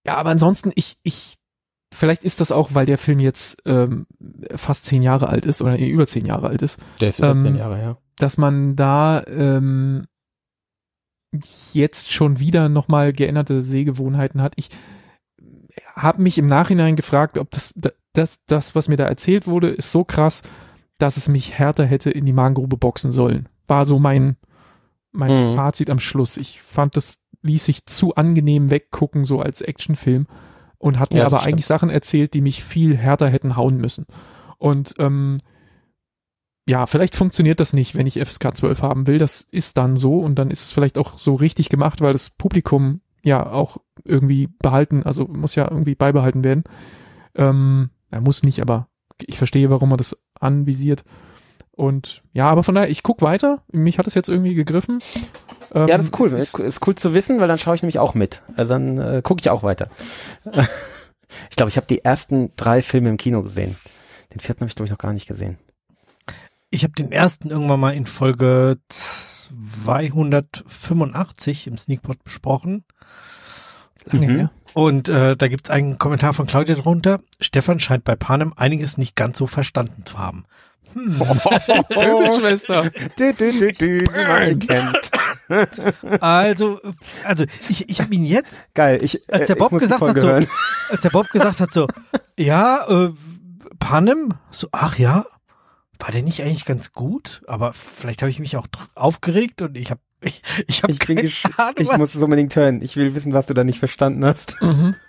ja, aber ansonsten, ich, ich, vielleicht ist das auch, weil der Film jetzt ähm, fast zehn Jahre alt ist oder über zehn Jahre alt ist, Der ist über Ähm, zehn Jahre her. dass man da ähm, jetzt schon wieder nochmal geänderte Sehgewohnheiten hat. Ich habe mich im Nachhinein gefragt, ob das, da, das, das, was mir da erzählt wurde, ist so krass, dass es mich härter hätte in die Magengrube boxen sollen. War so mein, mein Mhm. Fazit am Schluss. Ich fand, das ließ sich zu angenehm weggucken, so als Actionfilm. Und hat mir Ja, aber das eigentlich Sachen erzählt, die mich viel härter hätten hauen müssen. Und ähm, ja, vielleicht funktioniert das nicht, wenn ich FSK 12 haben will. Das ist dann so und dann ist es vielleicht auch so richtig gemacht, weil das Publikum ja auch irgendwie behalten, also muss ja irgendwie beibehalten werden. Ähm, er muss nicht, aber ich verstehe, warum er das anvisiert. Und ja, aber von daher, ich guck weiter. Mich hat es jetzt irgendwie gegriffen. Ähm, Ja, das ist cool. es Ist, Ist, ist cool zu wissen, weil dann schaue ich nämlich auch mit. Also dann äh, gucke ich auch weiter. ich glaube, ich habe die ersten drei Filme im Kino gesehen. Den vierten habe ich, glaube ich, noch gar nicht gesehen. Ich habe den ersten irgendwann mal in Folge 285 im Sneakpot besprochen. lange Mhm. her. Und äh, da gibt's einen Kommentar von Claudia drunter. Stefan scheint bei Panem einiges nicht ganz so verstanden zu haben. Hm. Pöbelschwester. Du, du, du, du, ihn kennt. Also, also ich, ich habe ihn jetzt, Geil. Ich, als der äh, Bob ich gesagt hat, so, hören. als der Bob gesagt hat, so, ja, äh, Panem, so, ach ja, war der nicht eigentlich ganz gut? Aber vielleicht habe ich mich auch aufgeregt und ich habe, ich, ich habe Ich bin keine gesch- Ahnung, Ich was- muss es unbedingt hören. Ich will wissen, was du da nicht verstanden hast. Mhm.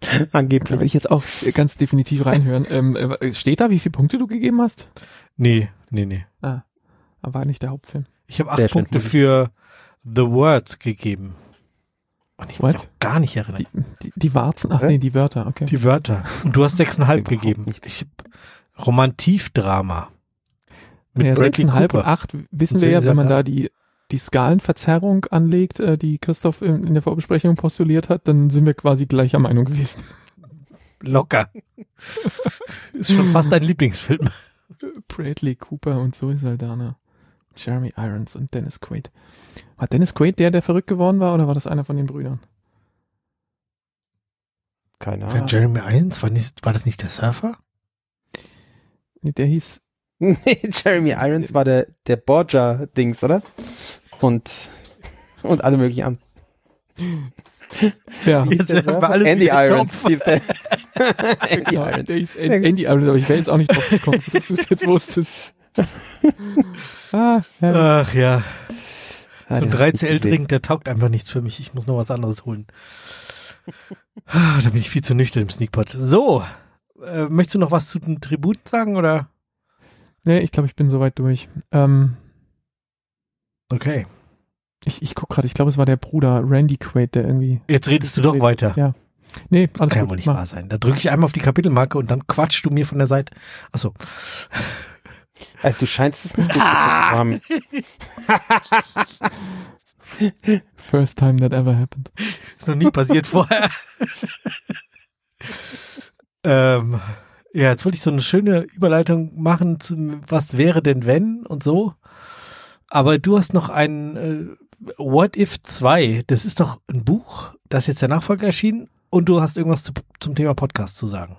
Da will Angeblich. ich jetzt auch ganz definitiv reinhören. Ähm, äh, steht da, wie viele Punkte du gegeben hast? Nee, nee, nee. Ah, war nicht der Hauptfilm. Ich habe acht Sehr Punkte für The Words gegeben. Und ich What? mich auch gar nicht erinnern. Die, die, die Warzen, ach nee, die Wörter, okay. Die Wörter. Und du hast sechseinhalb gegeben. nicht. Ich hab Romantivdrama. Mit ja, Bradley 6,5 und Cooper. 8 wissen Und wir ja, wenn man da die, die Skalenverzerrung anlegt, äh, die Christoph in, in der Vorbesprechung postuliert hat, dann sind wir quasi gleicher Meinung gewesen. Locker. Ist schon fast dein Lieblingsfilm. Bradley Cooper und Zoe Saldana. Jeremy Irons und Dennis Quaid. War Dennis Quaid der, der verrückt geworden war, oder war das einer von den Brüdern? Keine Ahnung. Jeremy Irons, war, nicht, war das nicht der Surfer? Nee, der hieß, Nee, Jeremy Irons war der, der Borgia-Dings, oder? Und, und alle möglichen anderen. ja, Jetzt wir alles Andy Irons. Der. Andy Irons. der hieß An- Andy Irons, aber ich wäre jetzt auch nicht drauf gekommen, dass du es jetzt wusstest. ah, ja. Ach ja. So ein der hat nicht 3CL-Drink, der taugt einfach nichts für mich. Ich muss noch was anderes holen. Ah, Da bin ich viel zu nüchtern im Sneakpot. So, äh, möchtest du noch was zu den Tributen sagen oder? Nee, ich glaube, ich bin soweit durch. Ähm, Okay. ich ich guck gerade, ich glaube, es war der Bruder Randy Quaid, der irgendwie. Jetzt redest du doch weiter. Ja. Nee, Das alles kann ja gut. wohl nicht mach. wahr sein. Da drücke ich einmal auf die Kapitelmarke und dann quatschst du mir von der Seite. Achso. Also du scheinst es nicht zu haben. First time that ever happened. Ist noch nie passiert vorher. ähm, ja, jetzt wollte ich so eine schöne Überleitung machen zum Was wäre denn wenn und so. Aber du hast noch ein äh, What If 2. Das ist doch ein Buch, das jetzt der Nachfolger erschienen und du hast irgendwas zu, zum Thema Podcast zu sagen.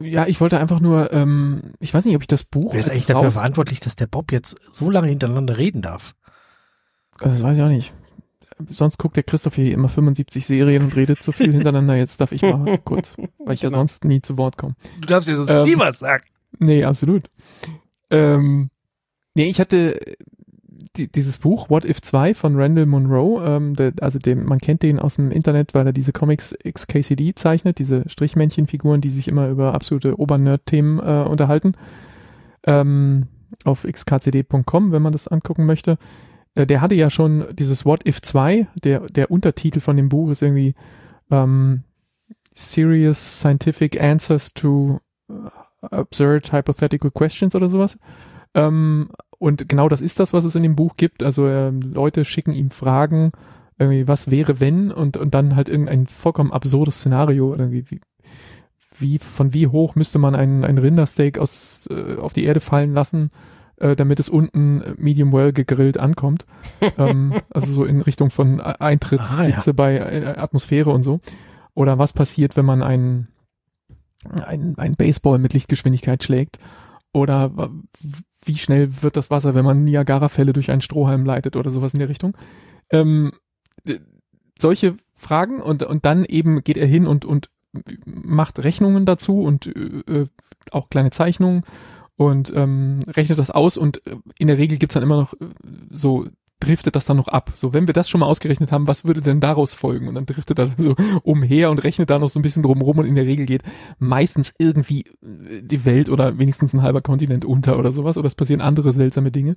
Ja, ich wollte einfach nur, ähm, ich weiß nicht, ob ich das Buch. Wer ist eigentlich dafür verantwortlich, dass der Bob jetzt so lange hintereinander reden darf? Das weiß ich auch nicht. Sonst guckt der Christoph hier immer 75 Serien und redet zu viel hintereinander. Jetzt darf ich mal kurz, weil ich ja Genau. sonst nie zu Wort komme. Du darfst ja sonst Ähm, nie was sagen. Nee, absolut. Ähm, nee, ich hatte die, dieses Buch What If 2 von Randall Monroe, ähm, der, also dem, man kennt den aus dem Internet, weil er diese Comics XKCD zeichnet, diese Strichmännchenfiguren, die sich immer über absolute Obernerd-Themen äh, unterhalten. Ähm, auf xkcd.com, wenn man das angucken möchte. Äh, der hatte ja schon dieses What If 2, der, der Untertitel von dem Buch ist irgendwie ähm, Serious Scientific Answers to äh, Absurd Hypothetical Questions oder sowas. Ähm, und genau das ist das, was es in dem Buch gibt. Also ähm, Leute schicken ihm Fragen, irgendwie, was wäre wenn und, und dann halt irgendein vollkommen absurdes Szenario, irgendwie, wie, wie, von wie hoch müsste man ein, ein Rindersteak aus, äh, auf die Erde fallen lassen, äh, damit es unten äh, medium well gegrillt ankommt. ähm, also so in Richtung von Eintrittshitze Ah, bei äh, Atmosphäre und so. Oder was passiert, wenn man einen ein, ein Baseball mit Lichtgeschwindigkeit schlägt? Oder wie schnell wird das Wasser, wenn man Niagara-Fälle durch einen Strohhalm leitet oder sowas in der Richtung? Ähm, solche Fragen und, und dann eben geht er hin und, und macht Rechnungen dazu und äh, auch kleine Zeichnungen und ähm, rechnet das aus und äh, in der Regel gibt's dann immer noch äh, so driftet das dann noch ab. So, wenn wir das schon mal ausgerechnet haben, was würde denn daraus folgen? Und dann driftet er so umher und rechnet da noch so ein bisschen drumrum und in der Regel geht meistens irgendwie äh, die Welt oder wenigstens ein halber Kontinent unter oder sowas oder es passieren andere seltsame Dinge.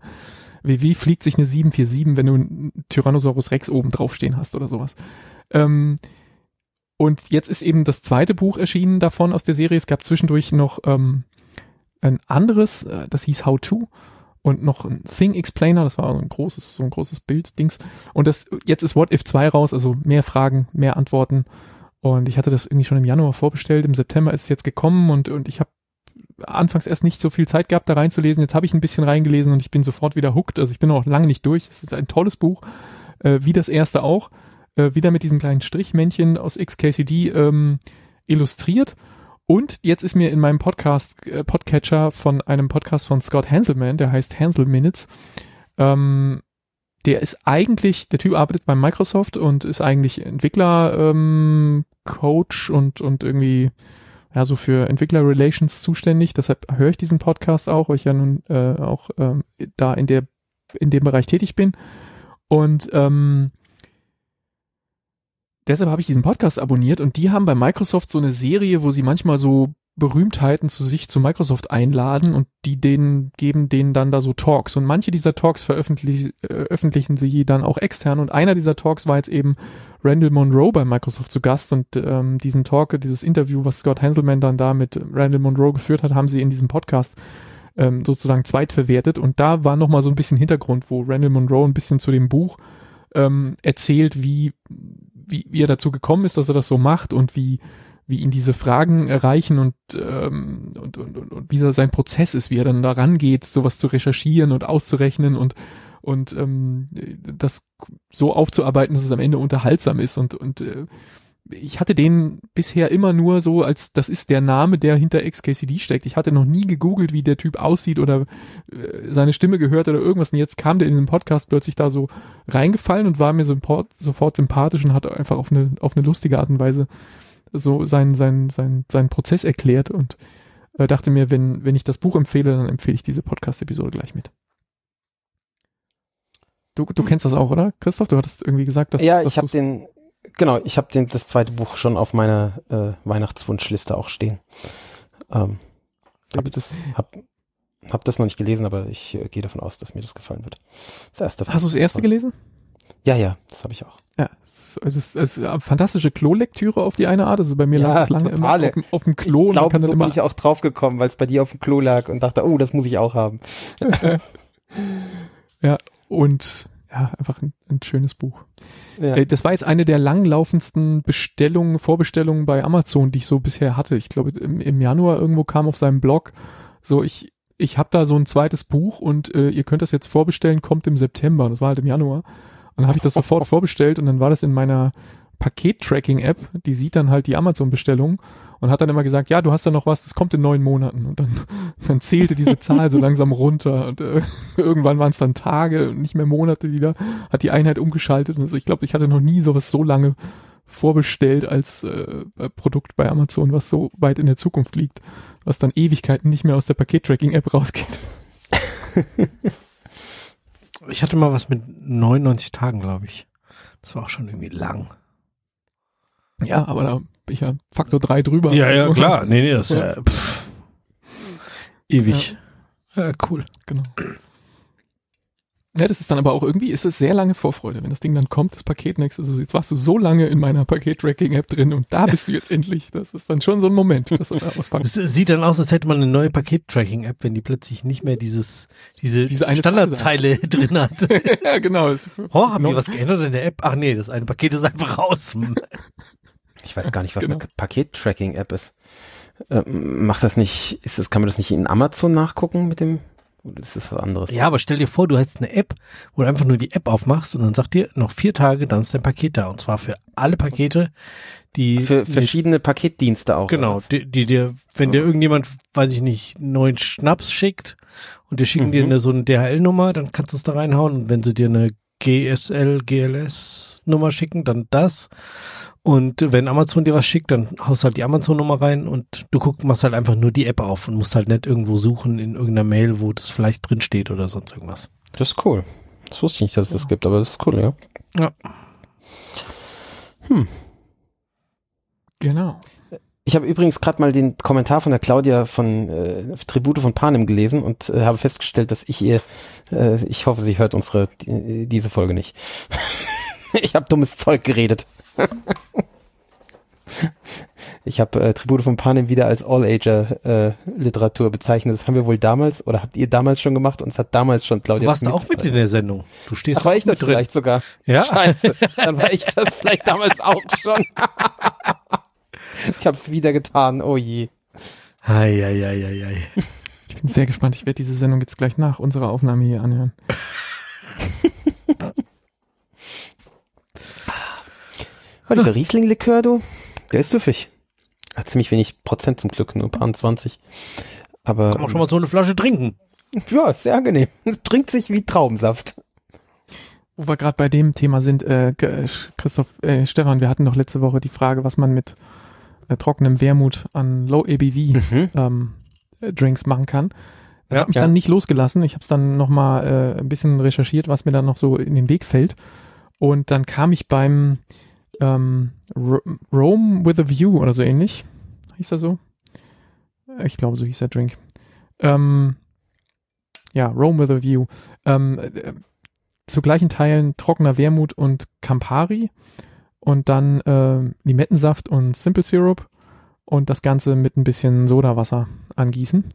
Wie, wie fliegt sich eine 747, wenn du einen Tyrannosaurus Rex oben draufstehen hast oder sowas? Ähm, und jetzt ist eben das zweite Buch erschienen davon aus der Serie. Es gab zwischendurch noch ähm, ein anderes, äh, das hieß How To und noch ein Thing Explainer, das war ein großes, so ein großes Bild-Dings. Und das, jetzt ist What If 2 raus, also mehr Fragen, mehr Antworten. Und ich hatte das irgendwie schon im Januar vorbestellt, im September ist es jetzt gekommen und, und ich habe anfangs erst nicht so viel Zeit gehabt, da reinzulesen. Jetzt habe ich ein bisschen reingelesen und ich bin sofort wieder hooked. Also ich bin auch lange nicht durch. Es ist ein tolles Buch, äh, wie das erste auch. Äh, wieder mit diesen kleinen Strichmännchen aus XKCD ähm, illustriert. Und jetzt ist mir in meinem Podcast, äh, Podcatcher von einem Podcast von Scott Hanselman, der heißt Hansel Minutes, ähm, der ist eigentlich, der Typ arbeitet bei Microsoft und ist eigentlich Entwickler, ähm, Coach und, und irgendwie, ja, so für Entwickler Relations zuständig. Deshalb höre ich diesen Podcast auch, weil ich ja nun äh, auch ähm, da in der, in dem Bereich tätig bin. Und ähm, deshalb habe ich diesen Podcast abonniert und die haben bei Microsoft so eine Serie, wo sie manchmal so Berühmtheiten zu sich zu Microsoft einladen und die denen geben denen dann da so Talks. Und manche dieser Talks veröffentlichen äh, sie dann auch extern. Und einer dieser Talks war jetzt eben Randall Monroe bei Microsoft zu Gast. Und ähm, diesen Talk, dieses Interview, was Scott Hanselman dann da mit Randall Monroe geführt hat, haben sie in diesem Podcast ähm, sozusagen zweitverwertet. Und da war nochmal so ein bisschen Hintergrund, wo Randall Monroe ein bisschen zu dem Buch ähm, erzählt, wie wie, wie er dazu gekommen ist, dass er das so macht und wie, wie ihn diese Fragen erreichen und, ähm, und, und, und, und wie sein Prozess ist, wie er dann da rangeht, sowas zu recherchieren und auszurechnen und, und ähm, das so aufzuarbeiten, dass es am Ende unterhaltsam ist und, und äh, ich hatte den bisher immer nur so als, das ist der Name, der hinter XKCD steckt. Ich hatte noch nie gegoogelt, wie der Typ aussieht oder äh, seine Stimme gehört oder irgendwas. Und jetzt kam der in diesem Podcast plötzlich da so reingefallen und war mir sofort, sofort sympathisch und hat einfach auf eine, auf eine lustige Art und Weise so seinen, seinen, seinen, seinen Prozess erklärt und äh, dachte mir, wenn, wenn ich das Buch empfehle, dann empfehle ich diese Podcast-Episode gleich mit. Du, du hm. kennst das auch, oder? Christoph, du hattest irgendwie gesagt, dass Ja, dass ich habe den, genau, ich habe das zweite Buch schon auf meiner äh, Weihnachtswunschliste auch stehen. Ähm, hab, das, hab, hab das noch nicht gelesen, aber ich äh, gehe davon aus, dass mir das gefallen wird. Das erste. Hast du das erste gelesen? Ja, ja, das habe ich auch. Ja, es ist, es ist eine fantastische Klolektüre auf die eine Art. Also bei mir Ja, lag es lange immer auf, dem- auf dem Klo ich glaube, so bin ich auch drauf gekommen, weil es bei dir auf dem Klo lag und dachte, oh, das muss ich auch haben. und ja, einfach ein, ein schönes Buch. Ja. Äh, Das war jetzt eine der langlaufendsten Bestellungen, Vorbestellungen bei Amazon, die ich so bisher hatte. Ich glaube, im, im Januar irgendwo kam auf seinem Blog so, ich, ich habe da so ein zweites Buch und äh, ihr könnt das jetzt vorbestellen, kommt im September. Das war halt im Januar. Und dann habe ich das sofort vorbestellt und dann war das in meiner Paket-Tracking-App, die sieht dann halt die Amazon-Bestellung und hat dann immer gesagt, ja, du hast da noch was, das kommt in neun Monaten. Und dann, dann zählte diese Zahl so langsam runter und äh, irgendwann waren es dann Tage und nicht mehr Monate wieder, hat die Einheit umgeschaltet. Und also ich glaube, ich hatte noch nie sowas so lange vorbestellt als äh, Produkt bei Amazon, was so weit in der Zukunft liegt, was dann Ewigkeiten nicht mehr aus der Paket-Tracking-App rausgeht. Ich hatte mal was mit 99 Tagen, glaube ich. Das war auch schon irgendwie lang. Ja, aber da ich ja Faktor drei drüber. Ja, ja, klar. Nee, nee, das ist ja, pff, ewig. Ja. cool. Genau. Ja, das ist dann aber auch irgendwie, ist es sehr lange Vorfreude, wenn das Ding dann kommt, das Paket nächste, also jetzt warst du so lange in meiner Paket-Tracking-App drin und da bist du jetzt endlich. Das ist dann schon so ein Moment, das du da auspackst. Es sieht dann aus, als hätte man eine neue Paket-Tracking-App, wenn die plötzlich nicht mehr dieses, diese, Diese Standardzeile drin hat. ja, genau. Oh, haben die was geändert in der App? Ach nee, das eine Paket ist einfach raus. Ich weiß gar nicht, was Genau. eine Paket-Tracking-App ist. Ähm, macht das nicht, ist das, kann man das nicht in Amazon nachgucken mit dem, oder ist das was anderes? Ja, aber stell dir vor, du hättest eine App, wo du einfach nur die App aufmachst und dann sagt dir, noch vier Tage, dann ist dein Paket da. Und zwar für alle Pakete, die Für verschiedene Paketdienste auch. Genau, die, die dir, wenn dir irgendjemand, weiß ich nicht, neuen Schnaps schickt und die schicken dir Mhm. eine, so eine DHL-Nummer, dann kannst du es da reinhauen und wenn sie dir eine GSL, GLS-Nummer schicken, dann das. Und wenn Amazon dir was schickt, dann haust halt die Amazon-Nummer rein und du guckst, machst halt einfach nur die App auf und musst halt nicht irgendwo suchen in irgendeiner Mail, wo das vielleicht drin steht oder sonst irgendwas. Das ist cool. Das wusste ich nicht, dass es das gibt, aber das ist cool, ja. Ja. Hm. Genau. Ich habe übrigens gerade mal den Kommentar von der Claudia von äh, Tribute von Panem gelesen und äh, habe festgestellt, dass ich ihr, äh, ich hoffe, sie hört unsere die, diese Folge nicht. ich habe dummes Zeug geredet. ich habe äh, Tribute von Panem wieder als All-Ager-Literatur äh, bezeichnet. Das haben wir wohl damals oder habt ihr damals schon gemacht und es hat damals schon Claudia. Du warst auch mit in der Sendung. Du stehst Ach, war ich das drin. vielleicht sogar? Ja. Scheiße, dann war ich das vielleicht damals auch schon. ich habe es wieder getan, oh je. Ei, ei, ei, ei, ei. Ich bin sehr gespannt. Ich werde diese Sendung jetzt gleich nach unserer Aufnahme hier anhören. Oh, dieser Riesling-Likör, du, der ist süffig. Hat ziemlich wenig Prozent zum Glück, nur ein paar 20. Aber Kann man schon mal so eine Flasche trinken. ja, ist sehr angenehm. Trinkt sich wie Traubensaft. Wo wir gerade bei dem Thema sind, äh, G- Christoph, äh, Stefan, wir hatten doch letzte Woche die Frage, was man mit äh, trockenem Wermut an Low ABV Mhm. ähm, äh, Drinks machen kann. Das Ja, hat mich ja. dann nicht losgelassen. Ich habe es dann nochmal äh, ein bisschen recherchiert, was mir dann noch so in den Weg fällt. Und dann kam ich beim ähm, Ro- Rome with a View oder so ähnlich. Hieß er so? Ich glaube, so hieß der Drink. Ähm, ja, Rome with a View. Ähm, äh, zu gleichen Teilen trockener Wermut und Campari und dann äh, Limettensaft und Simple Syrup und das Ganze mit ein bisschen Sodawasser angießen.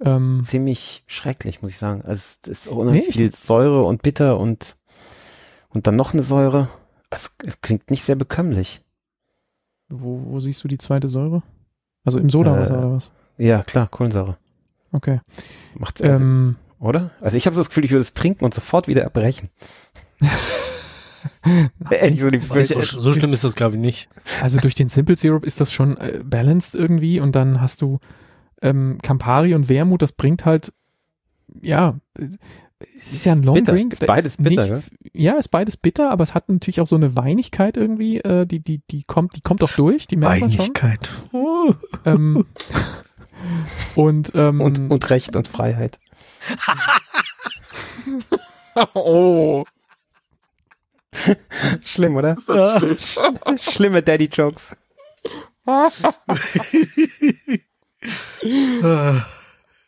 Ähm, Ziemlich schrecklich, muss ich sagen. Also es ist unheimlich Nee. viel Säure und bitter und, und dann noch eine Säure. Es klingt nicht sehr bekömmlich. wo, wo siehst du die zweite Säure? Also im Sodawasser Äh, oder was? Ja, klar, Kohlensäure. Okay. Macht sehr Ähm, oder? Also ich habe so das Gefühl, ich würde es trinken und sofort wieder erbrechen. Ehrlich so die So, so schlimm ist das, glaube ich, nicht. also durch den Simple Syrup ist das schon äh, balanced irgendwie und dann hast du ähm, Campari und Wermut, das bringt halt, ja, äh, es ist ja ein Long Bitter. Drink. Ist beides Da bitter, nicht, Ja, ist beides bitter, aber es hat natürlich auch so eine Weinigkeit irgendwie, äh, die, die, die kommt, die kommt auch durch, die merkt man schon. Weinigkeit. Ähm, und, ähm, und, und Recht und Freiheit. oh. Schlimm, oder? Schlimme Daddy-Jokes.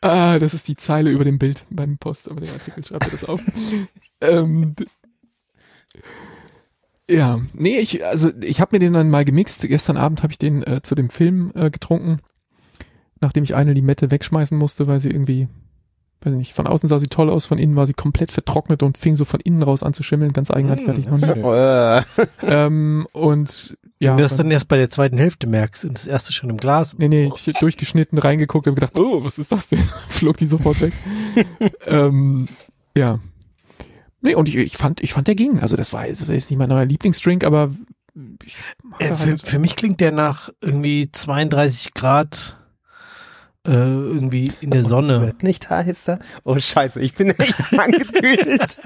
Ah, das ist die Zeile über dem Bild beim Post, aber der Artikel schreibt er das auf. ähm, ja, nee, ich, also ich habe mir den dann mal gemixt. Gestern Abend habe ich den äh, zu dem Film äh, getrunken, nachdem ich eine Limette wegschmeißen musste, weil sie irgendwie, weiß ich nicht, von außen sah sie toll aus, von innen war sie komplett vertrocknet und fing so von innen raus an zu schimmeln, ganz eigenartig. Mm, noch nie. Äh, ähm, und ja, Wenn du das dann erst bei der zweiten Hälfte merkst und das erste schon im Glas. Nee, nee, ich hab durchgeschnitten, reingeguckt und gedacht, oh, was ist das denn? Flog die sofort weg. ähm, ja. Nee, und ich, ich fand, ich fand, der ging. Also das war jetzt, nicht mein neuer Lieblingsdrink, aber ich Äh, für, halt für mich klingt der nach irgendwie 32 Grad äh, irgendwie in der Sonne. Wird nicht heißer. Oh Scheiße, ich bin echt angetüdelt.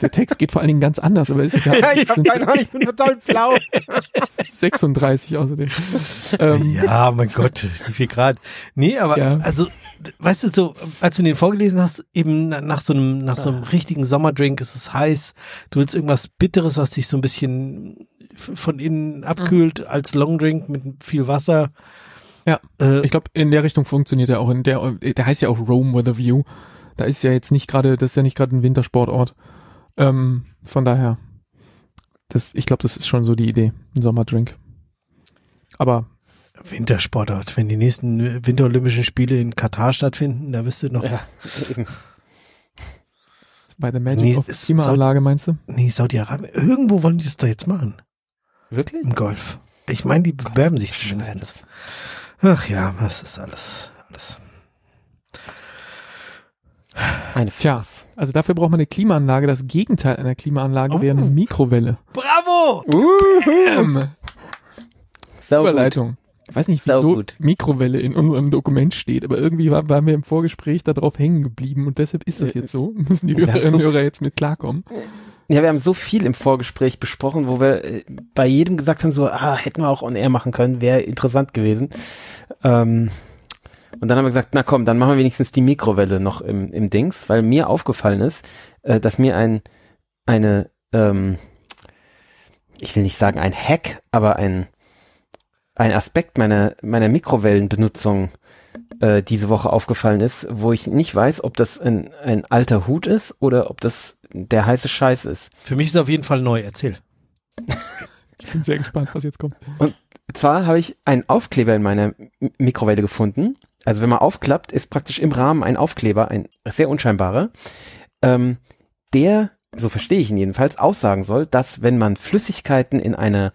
der Text geht vor allen Dingen ganz anders, aber ist egal. ich habe keine Ahnung, ich bin total blau. 36 außerdem. Ähm, Ja, mein Gott, wie viel Grad. Nee, aber Ja. also, weißt du, so, als du den vorgelesen hast, eben na- nach so einem, nach so einem richtigen Sommerdrink ist es heiß, du willst irgendwas Bitteres, was dich so ein bisschen von innen abkühlt, als Longdrink mit viel Wasser. Ja, Äh, Ich glaube, in der Richtung funktioniert er auch. In der, der heißt ja auch Rome with a View. Da ist ja jetzt nicht gerade, das ist ja nicht gerade ein Wintersportort. Ähm, von daher, das, ich glaube, das ist schon so die Idee, ein Sommerdrink. Aber Wintersportort. Wenn die nächsten Winterolympischen Spiele in Katar stattfinden, da wirst du noch, Ja, bei der Magic Nee, of Klimaanlage meinst du? nee, Saudi-Arabien, irgendwo wollen die das doch jetzt machen, Wirklich? im Golf. Ich meine, die bewerben sich zumindest. Ach ja, das ist alles, alles. Eine Tja, also dafür braucht man eine Klimaanlage. Das Gegenteil einer Klimaanlage Oh. wäre eine Mikrowelle. Bravo! Sau gut. Überleitung. Ich weiß nicht, wieso gut. Mikrowelle in unserem Dokument steht, aber irgendwie war, waren wir im Vorgespräch darauf hängen geblieben und deshalb ist das jetzt so. Müssen die Ja, Hörerinnen und so- Hörer jetzt mit klarkommen. Ja, wir haben so viel im Vorgespräch besprochen, wo wir äh, bei jedem gesagt haben, so, ah, hätten wir auch on air machen können, wäre interessant gewesen. Ähm, und dann haben wir gesagt, na komm, dann machen wir wenigstens die Mikrowelle noch im, im Dings, weil mir aufgefallen ist, äh, dass mir ein, eine, ähm, ich will nicht sagen ein Hack, aber ein, ein Aspekt meiner, meiner Mikrowellenbenutzung äh, diese Woche aufgefallen ist, wo ich nicht weiß, ob das ein, ein alter Hut ist oder ob das der heiße Scheiß ist. Für mich ist es auf jeden Fall neu. Erzähl. Ich bin sehr gespannt, was jetzt kommt. Und zwar habe ich einen Aufkleber in meiner Mikrowelle gefunden. Also wenn man aufklappt, ist praktisch im Rahmen ein Aufkleber, ein sehr unscheinbarer, ähm, der, so verstehe ich ihn jedenfalls, aussagen soll, dass wenn man Flüssigkeiten in einer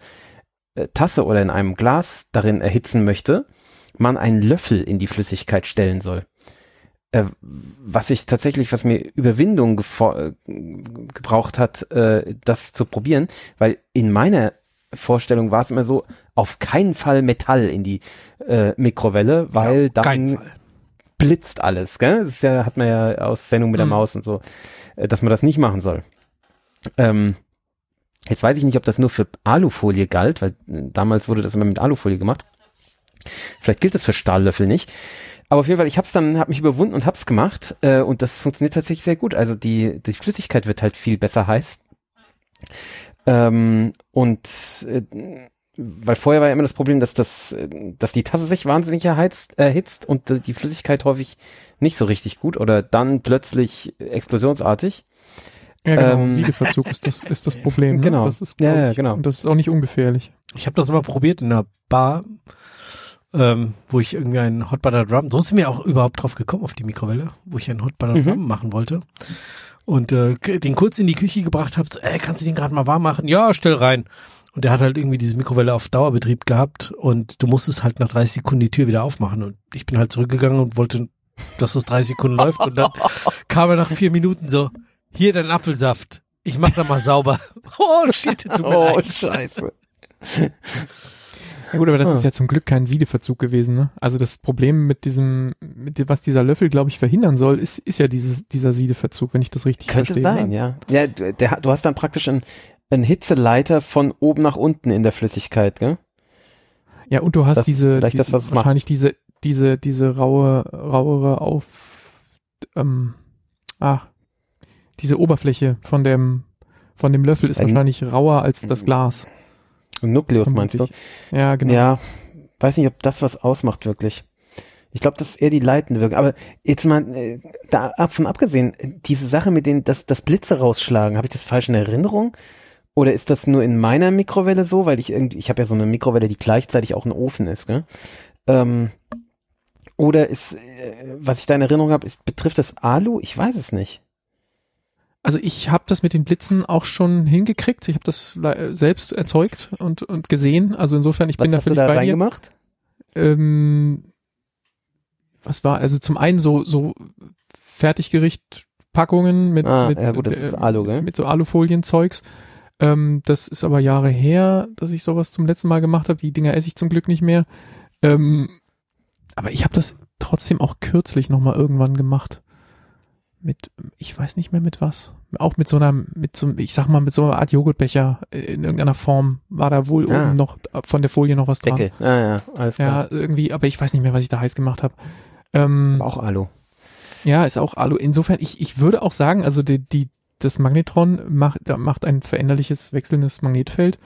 äh, Tasse oder in einem Glas darin erhitzen möchte, man einen Löffel in die Flüssigkeit stellen soll. Äh, was ich tatsächlich, was mir Überwindung äh, gebraucht hat, äh, das zu probieren, weil in meiner Vorstellung war es immer so, auf keinen Fall Metall in die äh, Mikrowelle, weil keinen dann blitzt alles, gell? Das ist ja, hat man ja aus Sendung mit der Mhm. Maus und so, äh, dass man das nicht machen soll. Ähm, jetzt weiß ich nicht, ob das nur für Alufolie galt, weil äh, damals wurde das immer mit Alufolie gemacht. Vielleicht gilt das für Stahllöffel nicht. Aber auf jeden Fall, ich hab's dann, hab mich überwunden und hab's gemacht äh, und das funktioniert tatsächlich sehr gut. Also die, die Flüssigkeit wird halt viel besser heiß. Ähm, und äh, weil vorher war ja immer das Problem, dass das, dass die Tasse sich wahnsinnig erheizt, erhitzt und äh, die Flüssigkeit häufig nicht so richtig gut oder dann plötzlich explosionsartig. Ja, genau. Ähm, Siedeverzug ist das, ist das Problem. Ne? Genau. Das ist, Ja, ja, ich, genau. Und das ist auch nicht ungefährlich. Ich habe das mal probiert in einer Bar, ähm, wo ich irgendwie einen Hot Butter Drum, so sind wir auch überhaupt drauf gekommen auf die Mikrowelle, wo ich einen Hot Butter Mhm. Drum machen wollte. Und äh, den kurz in die Küche gebracht habe, so, ey, kannst du den gerade mal warm machen? Ja, stell rein. Und der hat halt irgendwie diese Mikrowelle auf Dauerbetrieb gehabt und du musstest halt nach 30 Sekunden die Tür wieder aufmachen. Und ich bin halt zurückgegangen und wollte, dass das 30 Sekunden läuft. Und dann kam er nach vier Minuten so, hier dein Apfelsaft. Ich mach da mal sauber. Oh shit, mir Oh, leid. scheiße. Ja gut, aber das Ah. ist ja zum Glück kein Siedeverzug gewesen. Ne? Also das Problem mit diesem, mit dem, was dieser Löffel, glaube ich, verhindern soll, ist, ist ja dieses, dieser Siedeverzug, wenn ich das richtig Könnte verstehe. sein, ne? ja. Ja, du, der, du hast dann praktisch einen, einen Hitzeleiter von oben nach unten in der Flüssigkeit, gell? Ja, und du hast Das diese, die, das, es macht. wahrscheinlich diese, diese, diese raue, rauere auf, ähm, ah, diese Oberfläche von dem, von dem Löffel ist Ein- wahrscheinlich rauer als das Glas. Nukleus meinst du? Ja, genau. Ja, weiß nicht, ob das was ausmacht wirklich. Ich glaube, das ist eher die leitende Wirkung. Aber jetzt mal äh, davon abgesehen, diese Sache mit den, dass das Blitze rausschlagen, habe ich das falsch in Erinnerung? Oder ist das nur in meiner Mikrowelle so? Weil ich irgendwie, ich habe ja so eine Mikrowelle, die gleichzeitig auch ein Ofen ist, gell? Ähm, oder ist, äh, was ich da in Erinnerung habe, ist, betrifft das Alu? Ich weiß es nicht. Also ich habe das mit den Blitzen auch schon hingekriegt. Ich habe das selbst erzeugt und, und gesehen. Also insofern, ich Was bin da hast du völlig da bei dir. reingemacht? Ähm, was war, also zum einen so, so Fertiggerichtpackungen mit, Ah, mit, ja gut, das äh, ist Alu, gell? mit so Alufolienzeugs. Ähm, das ist aber Jahre her, dass ich sowas zum letzten Mal gemacht habe. Die Dinger esse ich zum Glück nicht mehr. Ähm, aber ich habe das trotzdem auch kürzlich nochmal irgendwann gemacht. Mit, ich weiß nicht mehr mit was. Auch mit so einer, mit so, ich sag mal, mit so einer Art Joghurtbecher in irgendeiner Form war da wohl Ah. oben noch von der Folie noch was dran. Deckel. Ah, ja, alles klar. Ja, irgendwie, aber ich weiß nicht mehr, was ich da heiß gemacht habe. Ähm, Auch Alu. ja, ist auch Alu. Insofern, ich, ich würde auch sagen, also die, die, das Magnetron macht, macht ein veränderliches, wechselndes Magnetfeld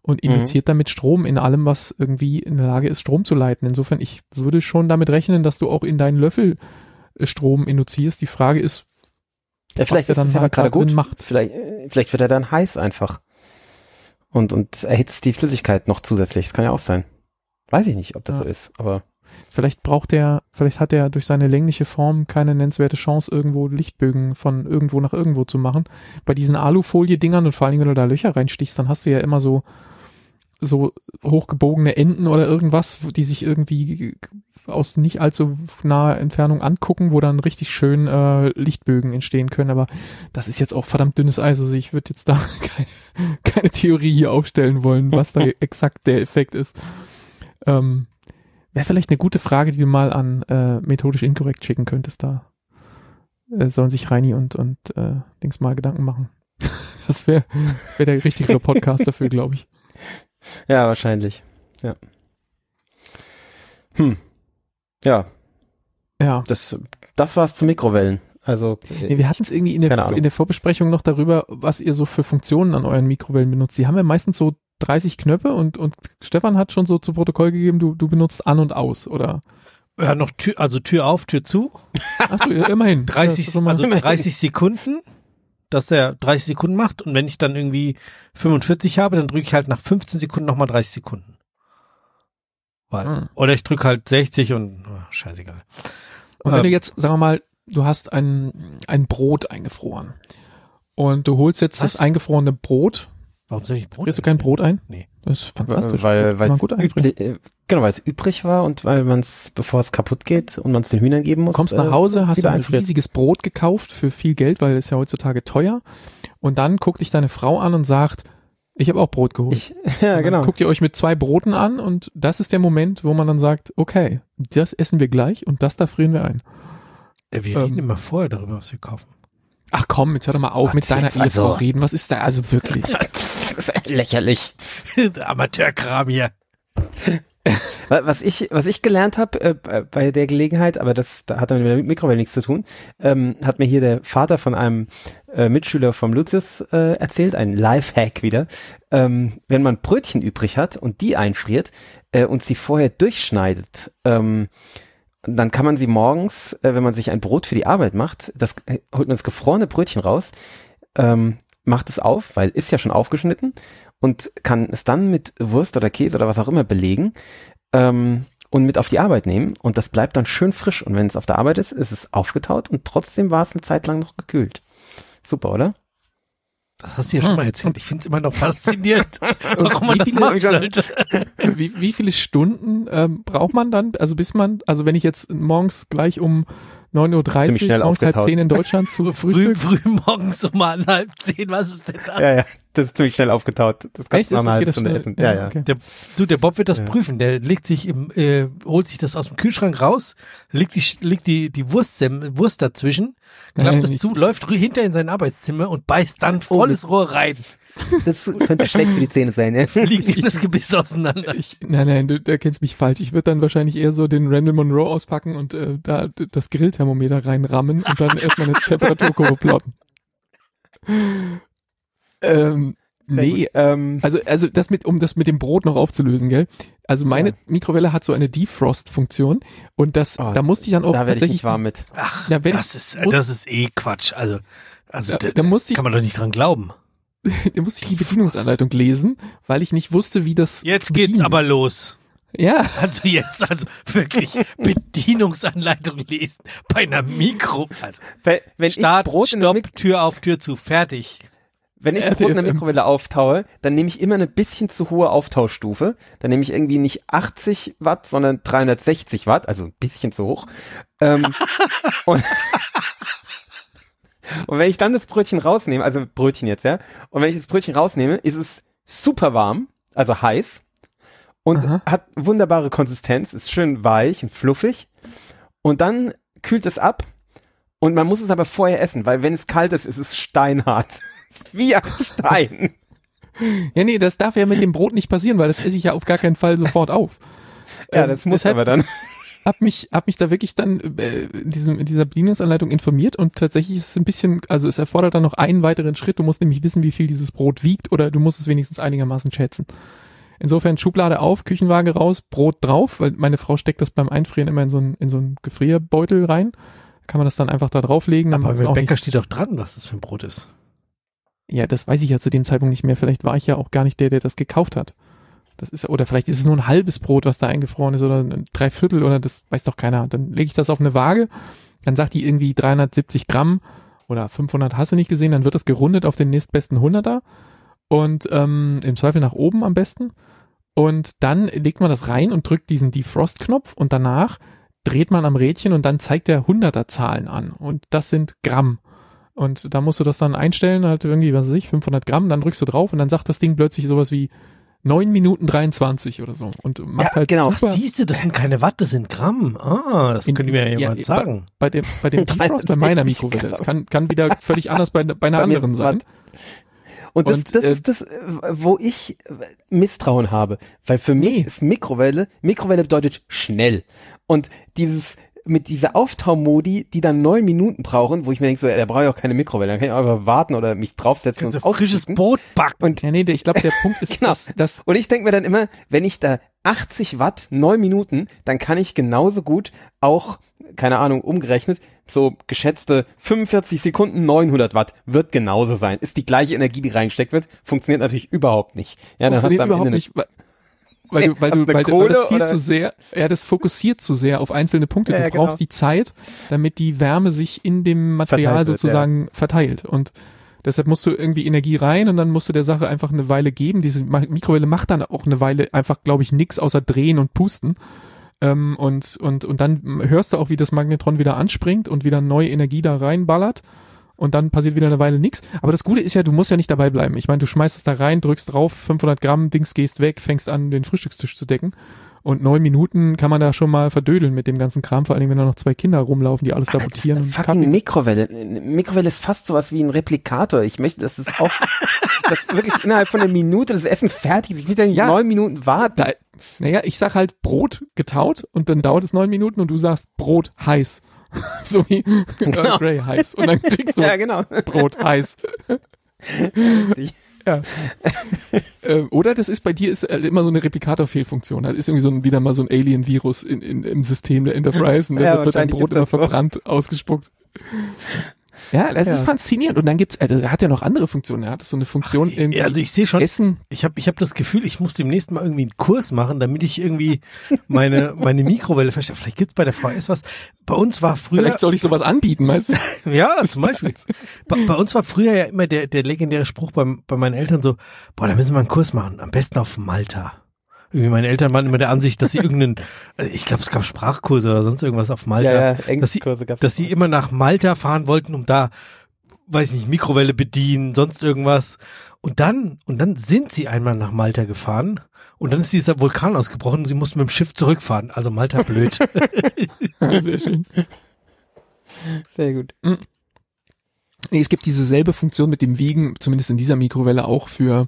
und Mhm. induziert damit Strom in allem, was irgendwie in der Lage ist, Strom zu leiten. Insofern, ich würde schon damit rechnen, dass du auch in deinen Löffel äh, Strom induzierst. Die Frage ist, Ja, vielleicht ist es ja gerade gut. macht. Vielleicht, vielleicht wird er dann heiß einfach. Und, und erhitzt die Flüssigkeit noch zusätzlich. Das kann ja auch sein. Weiß ich nicht, ob das Ja. so ist, aber vielleicht braucht er, vielleicht hat er durch seine längliche Form keine nennenswerte Chance, irgendwo Lichtbögen von irgendwo nach irgendwo zu machen. Bei diesen Alufolie-Dingern und vor allem, wenn du da Löcher reinstichst, dann hast du ja immer so, so hochgebogene Enden oder irgendwas, die sich irgendwie aus nicht allzu naher Entfernung angucken, wo dann richtig schön äh, Lichtbögen entstehen können. Aber das ist jetzt auch verdammt dünnes Eis. Also ich würde jetzt da keine, keine Theorie hier aufstellen wollen, was da exakt der Effekt ist. Ähm, Wäre vielleicht eine gute Frage, die du mal an äh, methodisch inkorrekt schicken könntest. Da äh, sollen sich Reini und, und äh, Dings mal Gedanken machen. Das wäre wär der richtigere Podcast dafür, glaube ich. Ja, wahrscheinlich. Ja. Hm. Ja, Ja. das, das war's zu Mikrowellen. Also, Nee, wir hatten es irgendwie in der, in der Vorbesprechung noch darüber, was ihr so für Funktionen an euren Mikrowellen benutzt. Die haben ja meistens so 30 Knöpfe und, und Stefan hat schon so zu Protokoll gegeben, du, du benutzt an und aus, oder? Ja, noch Tür, also Tür auf, Tür zu. Achso, ja, immerhin. 30, Das ist schon mal- also 30 Sekunden, dass der 30 Sekunden macht und wenn ich dann irgendwie 45 habe, dann drücke ich halt nach 15 Sekunden nochmal 30 Sekunden. Weil, Hm. Oder ich drücke halt 60 und oh, scheißegal. Und wenn Ähm. du jetzt, sagen wir mal, du hast ein, ein Brot eingefroren und du holst jetzt Was? das eingefrorene Brot, Warum soll ich Brot? frierst du kein Brot ein? Nee. Das ist fantastisch. weil, weil man es gut üblich, äh, genau, weil es übrig war und weil man es, bevor es kaputt geht und man es den Hühnern geben muss. Du kommst äh, nach Hause, hast wieder ein einfriert. riesiges Brot gekauft für viel Geld, weil ist ja heutzutage teuer. Und dann guckt dich deine Frau an und sagt, ich habe auch Brot geholt. Ich, ja, genau. Guckt ihr euch mit zwei Broten an und das ist der Moment, wo man dann sagt, okay, das essen wir gleich und das da frieren wir ein. Ja, wir Ähm. reden immer vorher darüber, was wir kaufen. Ach komm, jetzt hör doch mal auf, mit Was deiner also? Ehefrau reden. Was ist da also wirklich? Das ist echt lächerlich. Der Amateurkram hier. Wa- Was ich, was ich gelernt habe äh, bei der Gelegenheit, aber das da hat dann mit der Mikrowelle nichts zu tun, ähm, hat mir hier der Vater von einem äh, Mitschüler vom Lucius äh, erzählt, ein Lifehack wieder. Ähm, wenn man Brötchen übrig hat und die einfriert äh, und sie vorher durchschneidet, ähm, dann kann man sie morgens, äh, wenn man sich ein Brot für die Arbeit macht, das äh, holt man das gefrorene Brötchen raus, ähm, macht es auf, weil ist ja schon aufgeschnitten und kann es dann mit Wurst oder Käse oder was auch immer belegen ähm, und mit auf die Arbeit nehmen und das bleibt dann schön frisch und wenn es auf der Arbeit ist, ist es aufgetaut und trotzdem war es eine Zeit lang noch gekühlt. Super, oder? Das hast du ja schon Hm. mal erzählt. Ich finde es immer noch faszinierend, warum man wie das viele- machen sollte. wie, wie viele Stunden ähm, braucht man dann? Also bis man, also wenn ich jetzt morgens gleich um 9.30 Ziemlich Uhr, schnell morgens halb zehn in Deutschland zu Früh, früh morgens um halb zehn, was ist denn da? Ja, ja, das ist ziemlich schnell aufgetaut. Das kannst du geht das Stunde schnell? essen. Ja, ja. okay. Der, du, der Bob wird das Ja. prüfen. Der legt sich im, äh, holt sich das aus dem Kühlschrank raus, legt die, legt die, die Wurst, Wurst dazwischen, klappt Nein, das zu, läuft hinter in sein Arbeitszimmer und beißt dann volles Rohr rein. Das könnte schlecht für die Zähne sein, ne? Fliegt ihm das Gebiss auseinander. Ich, nein, nein, du, du kennst mich falsch. Ich würde dann wahrscheinlich eher so den Randall Monroe auspacken und äh, da das Grillthermometer reinrammen und dann erstmal eine Temperaturkurve plotten. Ähm, nee, ähm, also, also das mit, um das mit dem Brot noch aufzulösen, gell? Also meine Ja. Mikrowelle hat so eine Defrost-Funktion und das, Oh, da musste ich dann auch da werde ich tatsächlich nicht warm mit. Ach, Ja, wenn- das ist, muss- das ist eh Quatsch. Also, also Da- das, da musste ich- kann man doch nicht dran glauben. da musste ich die Bedienungsanleitung lesen, weil ich nicht wusste, wie das Jetzt geht's bedienen aber los. Ja, Also jetzt, also wirklich Bedienungsanleitung lesen bei einer Mikro. Also Wenn, wenn Start, ich Brot Stopp, Tür auf, Tür zu, fertig. Wenn ich ein Brot in der RTFM. Mikrowelle auftaue, dann nehme ich immer eine bisschen zu hohe Auftauschstufe. Dann nehme ich irgendwie nicht 80 Watt, sondern 360 Watt, also ein bisschen zu hoch. Ähm, und, und wenn ich dann das Brötchen rausnehme, also Brötchen jetzt, ja, und wenn ich das Brötchen rausnehme, ist es super warm, also heiß und Aha. hat wunderbare Konsistenz, ist schön weich und fluffig. Und dann kühlt es ab und man muss es aber vorher essen, weil wenn es kalt ist, ist es steinhart. Wie ein Stein. ja, nee, das darf ja mit dem Brot nicht passieren, weil das esse ich ja auf gar keinen Fall sofort auf. Ja, Ähm, das muss deshalb aber dann. Hab mich, hab mich da wirklich dann äh, in, diesem, in dieser Bedienungsanleitung informiert und tatsächlich ist es ein bisschen, also es erfordert dann noch einen weiteren Schritt. Du musst nämlich wissen, wie viel dieses Brot wiegt oder du musst es wenigstens einigermaßen schätzen. Insofern Schublade auf, Küchenwaage raus, Brot drauf, weil meine Frau steckt das beim Einfrieren immer in so einen, in so einen Gefrierbeutel rein. Kann man das dann einfach da drauflegen. Aber beim Bäcker steht doch dran, was das für ein Brot ist. ja, das weiß ich ja zu dem Zeitpunkt nicht mehr. Vielleicht war ich ja auch gar nicht der, der das gekauft hat. Das ist, oder vielleicht ist es nur ein halbes Brot, was da eingefroren ist, oder ein Dreiviertel, oder das weiß doch keiner. Dann lege ich das auf eine Waage, dann sagt die irgendwie 370 Gramm oder 500 hast du nicht gesehen, dann wird das gerundet auf den nächstbesten 100er und ähm, im Zweifel nach oben am besten. Und dann legt man das rein und drückt diesen Defrost-Knopf und danach dreht man am Rädchen und dann zeigt der 100er Zahlen an. Und das sind Gramm. Und da musst du das dann einstellen, halt irgendwie, was weiß ich, 500 Gramm, dann drückst du drauf und dann sagt das Ding plötzlich sowas wie 9 Minuten 23 oder so. Und macht Ja, halt genau. Ach, super siehst du, das sind keine Watt, das sind Gramm. Ah, das ihr mir ja ja, jemand bei- sagen. bei dem, bei dem Defrost bei 63 meiner Mikrowelle. Es kann, kann wieder völlig anders bei, bei einer Bei anderen sein. Und das, Und, das äh, ist das, wo ich Misstrauen habe. Weil für mich Nee. ist Mikrowelle, Mikrowelle bedeutet schnell. Und dieses, mit dieser Auftaumodi, die dann neun Minuten brauchen, wo ich mir denke, so, ja, da brauche ich auch keine Mikrowelle, dann kann ich auch einfach warten oder mich draufsetzen Kannst und du frisches. Brot backen. Und Ja, nee, ich glaube, der Punkt ist, Genau. dass, dass Und ich denke mir dann immer, wenn ich da 80 Watt, neun Minuten, dann kann ich genauso gut auch, keine Ahnung, umgerechnet, so geschätzte 45 Sekunden 900 Watt wird genauso sein. Ist die gleiche Energie, die reingesteckt wird, funktioniert natürlich überhaupt nicht. Ja, dann hast du funktioniert am überhaupt Ende nicht, weil, du, weil du, weil, du- Kohle das viel oder- zu sehr, ja, das fokussiert zu sehr auf einzelne Punkte. Ja, du ja, brauchst genau. die Zeit, damit die Wärme sich in dem Material Verteilt wird, sozusagen verteilt und Deshalb musst du irgendwie Energie rein und dann musst du der Sache einfach eine Weile geben. Diese Mikrowelle macht dann auch eine Weile einfach, glaube ich, nix außer drehen und pusten. Ähm, und, und, und dann hörst du auch, wie das Magnetron wieder anspringt und wieder neue Energie da reinballert. Und dann passiert wieder eine Weile nichts. Aber das Gute ist ja, du musst ja nicht dabei bleiben. Ich meine, du schmeißt es da rein, drückst drauf, 500 Gramm, Dings gehst weg, fängst an, den Frühstückstisch zu decken. Und neun Minuten kann man da schon mal verdödeln mit dem ganzen Kram, vor allem wenn da noch zwei Kinder rumlaufen, die alles sabotieren und Fucking Kaffee. Mikrowelle. Eine Mikrowelle ist fast sowas wie ein Replikator. Ich möchte, dass es auch, dass wirklich innerhalb von einer Minute das Essen fertig ist. Ich will ja nicht Ja. neun Minuten warten. Da, naja, ich sag halt Brot getaut und dann dauert es neun Minuten und du sagst Brot heiß. so wie Earl Grey heiß. Und dann kriegst du ja, genau. Brot heiß. ja. äh, oder das ist bei dir ist halt immer so eine Replikator-Fehlfunktion. Da ist irgendwie so ein, wieder mal so ein Alien-Virus in, in, im System der Enterprise und Ja, deshalb wird dein Brot immer das verbrannt ausgespuckt. Ja, das ist Ja. faszinierend. Und dann gibt's, also, er hat ja noch andere Funktionen. Er hat so eine Funktion irgendwie Ja, also ich sehe schon, Essen. ich habe ich hab das Gefühl, ich muss demnächst mal irgendwie einen Kurs machen, damit ich irgendwie meine, meine Mikrowelle verstehe. Vielleicht gibt's bei der VS was. Bei uns war früher, Vielleicht soll ich sowas anbieten, weißt du? ja, zum Beispiel. Bei, bei uns war früher ja immer der, der legendäre Spruch beim, bei meinen Eltern so, boah, da müssen wir einen Kurs machen, am besten auf Malta. Irgendwie meine Eltern waren immer der Ansicht, dass sie irgendeinen, äh, ich glaube, es gab Sprachkurse oder sonst irgendwas auf Malta, Ja, ja, dass sie, Englischkurse gab's. dass sie immer nach Malta fahren wollten, um da, weiß nicht, Mikrowelle bedienen, sonst irgendwas. Und dann, und dann sind sie einmal nach Malta gefahren und dann ist dieser Vulkan ausgebrochen und sie mussten mit dem Schiff zurückfahren. Also Malta blöd. Sehr schön. Sehr gut. Nee, es gibt diese selbe Funktion mit dem Wiegen, zumindest in dieser Mikrowelle auch für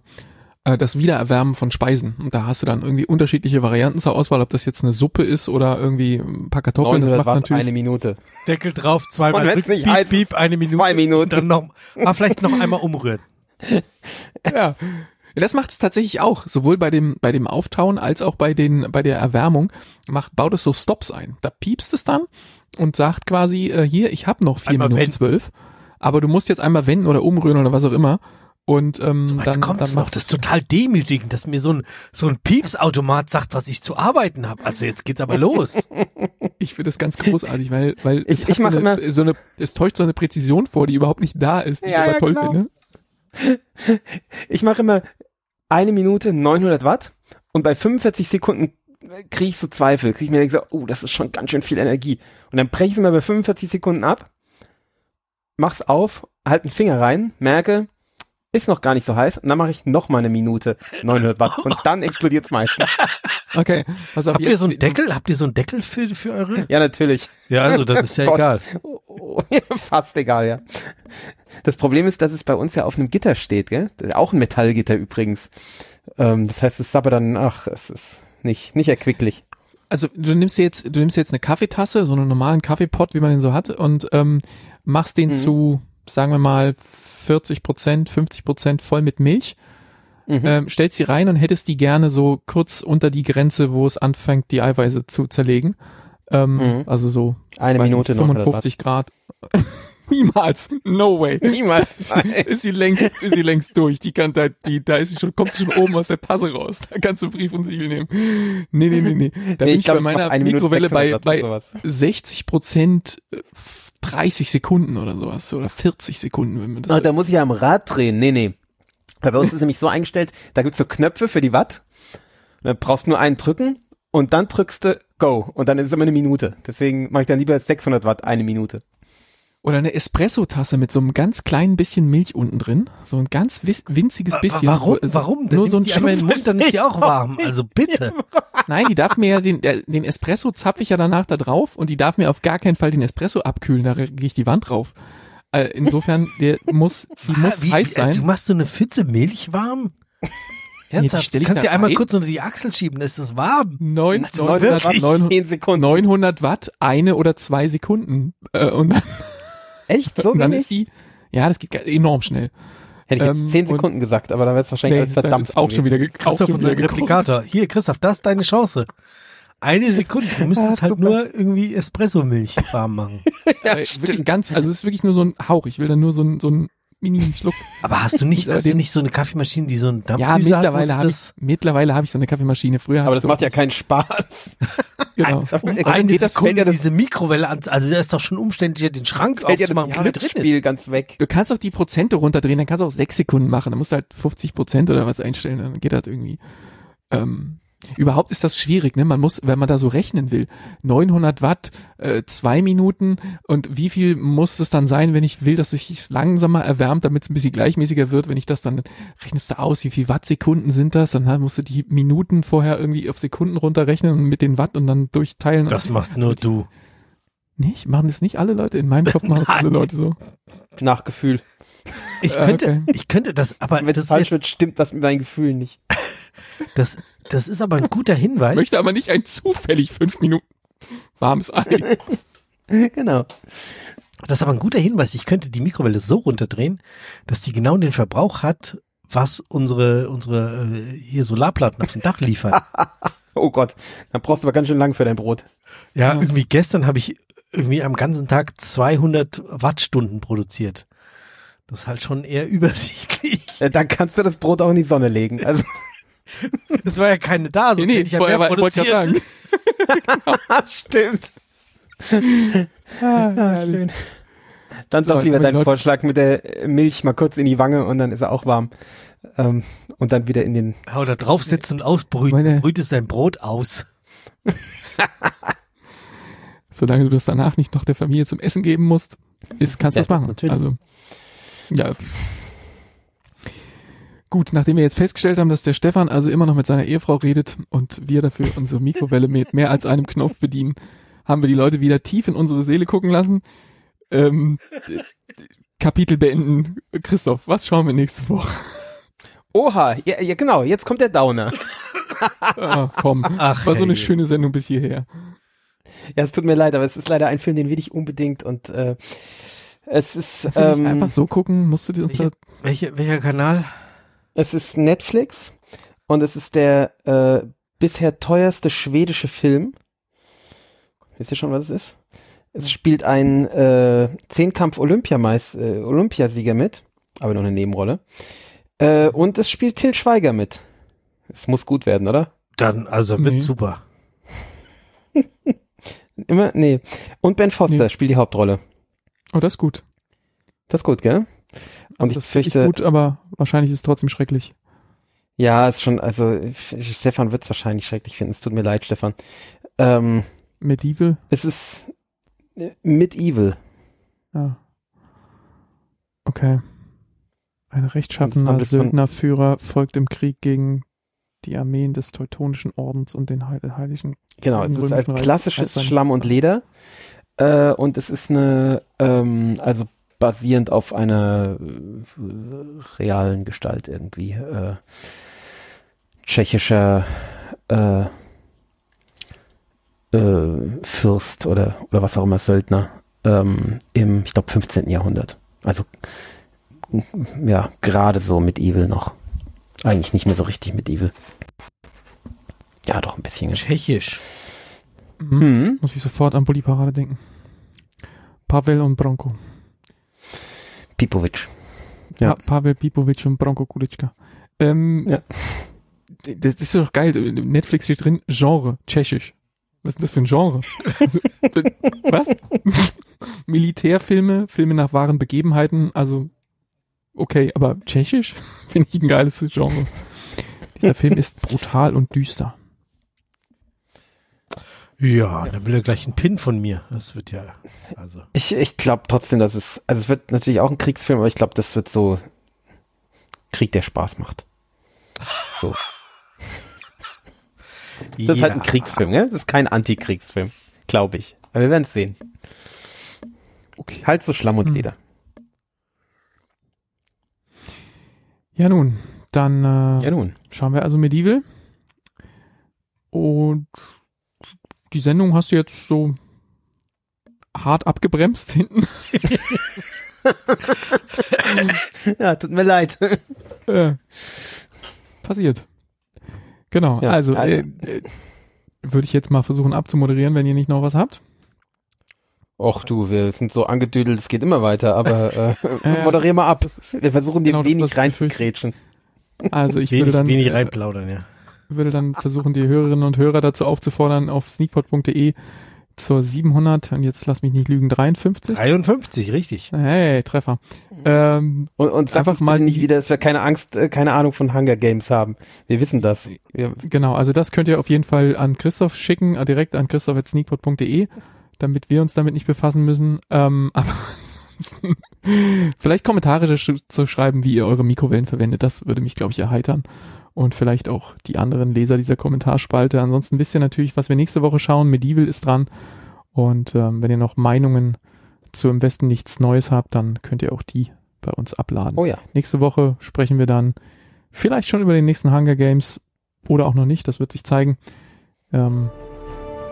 äh, das Wiedererwärmen von Speisen. Und da hast du dann irgendwie unterschiedliche Varianten zur Auswahl, ob das jetzt eine Suppe ist oder irgendwie ein paar Kartoffeln. Das 900 macht Watt, natürlich eine Minute. Deckel drauf, zweimal drücken, piep, heiß piep, eine Minute. zwei Minuten. Und dann noch, ah, vielleicht noch einmal umrühren. ja. Ja, Das macht es tatsächlich auch, sowohl bei dem bei dem Auftauen als auch bei den bei der Erwärmung macht baut es so Stops ein. Da piepst es dann und sagt quasi äh, hier ich habe noch vier Einmal Minuten wenden. zwölf, aber du musst jetzt einmal wenden oder umrühren oder was auch immer und ähm, So, jetzt dann, kommt's dann noch, das ist total demütigend, dass mir so ein, so ein Piepsautomat sagt, was ich zu arbeiten habe. Also jetzt geht's aber los. Ich finde das ganz großartig, weil, weil Ich- es ich hat mach so, eine, immer- so eine, es täuscht so eine Präzision vor, die überhaupt nicht da ist, die Ja, ich aber ja, toll genau. finde. Ich mache immer eine Minute 900 Watt und bei 45 Sekunden kriege ich so Zweifel. Kriege ich mir so, oh, das ist schon ganz schön viel Energie. Und dann breche ich es immer bei 45 Sekunden ab, mach's auf, halt einen Finger rein, merke, ist noch gar nicht so heiß und dann mache ich noch mal eine Minute 900 Watt und dann explodiert's meistens. Okay, pass auf. Habt ihr so einen Deckel? Habt ihr so einen Deckel für, für eure? Ja, natürlich. Ja, also dann ist ja Gott. egal. Fast egal, ja. Das Problem ist, dass es bei uns ja auf einem Gitter steht, gell? Auch ein Metallgitter übrigens. Ähm, das heißt, es ist aber dann, ach, es ist nicht, nicht erquicklich. Also du nimmst jetzt, du nimmst jetzt eine Kaffeetasse, so einen normalen Kaffeepot, wie man den so hat, und ähm, machst den Mhm. zu, sagen wir mal, 40 Prozent, 50 Prozent voll mit Milch, Mhm. ähm, stellst sie rein und hättest die gerne so kurz unter die Grenze, wo es anfängt, die Eiweiße zu zerlegen. Ähm, Mhm. Also so Eine Minute nicht, noch. 55 Grad. Niemals. No way. Niemals. Ist, sie längst, ist sie längst durch. Die kann da, die, da ist sie schon, kommt sie schon oben aus der Tasse raus. Da kannst du Brief und Siegel nehmen. Nee, nee, nee, nee. Da Nee, bin ich, glaub, bei meiner Mikrowelle bei, 600 Watt bei oder sowas. 60 Prozent, 30 Sekunden oder sowas. Oder 40 Sekunden, wenn man das. Ah, da muss ich ja am Rad drehen. Nee, nee. Weil bei uns ist nämlich so eingestellt, da gibt's so Knöpfe für die Watt. Und dann brauchst du nur einen drücken und dann drückst du Go. Und dann ist es immer eine Minute. Deswegen mache ich dann lieber 600 Watt eine Minute. Oder eine Espresso-Tasse mit so einem ganz kleinen bisschen Milch unten drin. So ein ganz winziges bisschen. Warum? So- Warum? Denn Nur so ein die einmal in den. Mund, dann ist die auch warm. Also bitte. Nein, die darf mir ja den, den Espresso zapfe ich ja danach da drauf und die darf mir auf gar keinen Fall den Espresso abkühlen, da gehe ich die Wand drauf. Äh, insofern, der muss, die muss Ah, wie, heiß wie, also, sein. Du machst so eine Pfütze Milch warm? Ernsthaft? du ich kannst sie einmal rein. kurz unter die Achsel schieben, dann ist das warm. Neun, Also 900, wirklich 900, 10 Sekunden. 900 Watt, eine oder zwei Sekunden. Äh, und dann, Echt? So und dann wenig? ist die, ja, das geht enorm schnell. Hätte ich ähm, jetzt 10 und- Sekunden gesagt, aber da wäre es wahrscheinlich alles da verdammt. ist auch schon wieder, Christoph, unser gekocht. Replikator. Hier, Christoph, das ist deine Chance. Eine Sekunde. Du müsstest halt nur irgendwie Espresso-Milch warm machen. Äh, wirklich ganz, also es ist wirklich nur so ein Hauch. Ich will da nur so ein, so ein Mini-Schluck. Aber hast du nicht, hast du nicht so eine Kaffeemaschine, die so einen Ja, Dampfdüse hat? mittlerweile wo habe ich, mittlerweile habe ich so eine Kaffeemaschine. Früher Aber hab das ich macht so, ja keinen Spaß. genau. Da um fällt- eine geht das- Sekunde ja das- diese Mikrowelle an. Also da ist doch schon umständlicher, den Schrank fällt ja das aufzumachen. Spiel ganz weg. Du kannst auch die Prozente runterdrehen, dann kannst du auch sechs Sekunden machen. Dann musst du halt 50 Prozent oder was einstellen, dann geht das irgendwie. Ähm, überhaupt ist das schwierig, ne? Man muss, wenn man da so rechnen will, 900 Watt, äh, zwei Minuten und wie viel muss es dann sein, wenn ich will, dass sich es langsamer erwärmt, damit es ein bisschen gleichmäßiger wird, wenn ich das dann rechnest du aus, wie viel Wattsekunden sind das, dann halt musst du die Minuten vorher irgendwie auf Sekunden runterrechnen und mit den Watt und dann durchteilen. Das machst nur du. Nicht? Machen das nicht alle Leute? In meinem Kopf machen das alle Leute so. Nach Gefühl. Ich Ah, könnte, okay. ich könnte das, aber Wenn das falsch jetzt, wird, stimmt was mit deinen Gefühlen nicht. das, das ist aber ein guter Hinweis. möchte aber nicht ein zufällig fünf Minuten warmes Ei. genau. Das ist aber ein guter Hinweis. Ich könnte die Mikrowelle so runterdrehen, dass die genau den Verbrauch hat, was unsere, unsere äh, hier Solarplatten auf dem Dach liefern. Oh Gott, dann brauchst du aber ganz schön lang für dein Brot. Ja, Ja. irgendwie gestern habe ich irgendwie am ganzen Tag 200 Wattstunden produziert. Das ist halt schon eher übersichtlich. Äh, Dann kannst du das Brot auch in die Sonne legen. Also, Es war ja keine da, so Nee, nee, hätte ich ja mehr war- wollte ich produziert. gerade sagen. stimmt. Ah, Ja, herrlich. schön. Dann So, doch lieber aber die dein Leute- Vorschlag mit der Milch mal kurz in die Wange und dann ist er auch warm. Ähm, und dann wieder in den. Ja, oder draufsetzen und ausbrüten. Meine- Du brütest dein Brot aus. Solange du das danach nicht noch der Familie zum Essen geben musst, ist, kannst du Ja, das machen. natürlich. Also, ja. Gut, nachdem wir jetzt festgestellt haben, dass der Stefan also immer noch mit seiner Ehefrau redet und wir dafür unsere Mikrowelle mit mehr als einem Knopf bedienen, haben wir die Leute wieder tief in unsere Seele gucken lassen. Ähm, Kapitel beenden. Christoph, was schauen wir nächste Woche? Oha, ja, ja genau, jetzt kommt der Downer. Ah, komm, Ach, war so eine herrje. schöne Sendung bis hierher. Ja, es tut mir leid, aber es ist leider ein Film, den will ich unbedingt und äh, es ist Kannst ähm, einfach so gucken? Musst du dir uns da Welche, welche, welcher Kanal? Es ist Netflix und es ist der äh, bisher teuerste schwedische Film. Wisst ihr schon, was es ist? Es spielt ein äh, Zehnkampf Olympiameis äh, Olympiasieger mit, aber nur eine Nebenrolle. Äh, und es spielt Till Schweiger mit. Es muss gut werden, oder? Dann, also wird Nee. super. Immer? Nee. Und Ben Foster Nee. spielt die Hauptrolle. Oh, das ist gut. Das ist gut, gell? Und ich fürchte, gut, aber wahrscheinlich ist es trotzdem schrecklich. ja, ist schon, also Stefan wird es wahrscheinlich schrecklich finden. Es tut mir leid, Stefan. Ähm, Medieval, es ist äh, Medieval. ja. Okay. Ein rechtschaffener Söldnerführer folgt im Krieg gegen die Armeen des Teutonischen Ordens und den Heil Heiligen. Genau, es ist Reich klassisches Schlamm und Leder. Äh, und es ist eine, ähm, also basierend auf einer äh, realen Gestalt irgendwie. Äh, tschechischer äh, äh, Fürst oder, oder was auch immer, Söldner ähm, im, ich glaube, 15. Jahrhundert. Also ja, gerade so mit Evil noch. Eigentlich nicht mehr so richtig mit Evil. Ja, doch ein bisschen. Tschechisch. Mhm. Hm. Muss ich sofort an Bulli Parade denken. Pavel und Bronco. Pipovic. Ja. Pa Pavel Pipovic und Bronco Kulitschka. Ähm, Ja. Das ist doch geil. Netflix steht drin, Genre, tschechisch. Was ist denn das für ein Genre? Also, was? Militärfilme, Filme nach wahren Begebenheiten, also okay, aber tschechisch finde ich ein geiles Genre. Dieser Film ist brutal und düster. Ja, dann will er gleich einen Pin von mir. Das wird ja. Also. Ich, ich glaube trotzdem, dass es. Also es wird natürlich auch ein Kriegsfilm, aber ich glaube, das wird so Krieg, der Spaß macht. So. das ist ja. halt ein Kriegsfilm, ne? Das ist kein Antikriegsfilm, glaube ich. Aber wir werden es sehen. Okay. Halt so Schlamm und hm. Leder. Ja nun, dann äh, ja, nun. schauen wir also Medieval. Und die Sendung hast du jetzt so hart abgebremst hinten. Ja, tut mir leid. Äh, passiert. Genau, Ja, also, also- äh, äh, würde ich jetzt mal versuchen abzumoderieren, wenn ihr nicht noch was habt. Och du, wir sind so angedüdelt, es geht immer weiter, aber äh, Äh, moderier mal ab. Wir versuchen dir genau wenig reinzugrätschen. Also ich Wenig, würde dann wenig reinplaudern, ja. Würde dann versuchen, die Hörerinnen und Hörer dazu aufzufordern, auf sneakpot.de zur 700, und jetzt lass mich nicht lügen, 53. 53, richtig. Hey, Treffer. Ähm, Und, und sag Einfach mal nicht wieder, dass wir keine Angst, äh, keine Ahnung von Hunger Games haben. Wir wissen das. Wir, genau, also das könnt ihr auf jeden Fall an Christoph schicken, äh, direkt an christoph.sneakpot.de, damit wir uns damit nicht befassen müssen. Ähm, aber vielleicht Kommentare sch zu schreiben, wie ihr eure Mikrowellen verwendet, das würde mich, glaube ich, erheitern. Und vielleicht auch die anderen Leser dieser Kommentarspalte. Ansonsten wisst ihr natürlich, was wir nächste Woche schauen. Medieval ist dran. Und ähm, wenn ihr noch Meinungen zu im Westen nichts Neues habt, dann könnt ihr auch die bei uns abladen. oh ja. Nächste Woche sprechen wir dann vielleicht schon über den nächsten Hunger Games oder auch noch nicht, das wird sich zeigen. Ähm,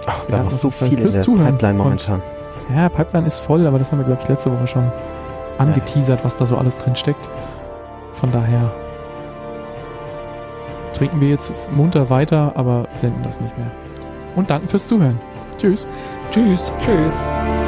Ach, wir haben noch so viel in der Zuhören. Pipeline momentan. ja, Pipeline ist voll, aber das haben wir, glaube ich, letzte Woche schon angeteasert, was da so alles drin steckt. Von daher trinken wir jetzt munter weiter, aber senden das nicht mehr. Und danken fürs Zuhören. Tschüss. Tschüss. Tschüss.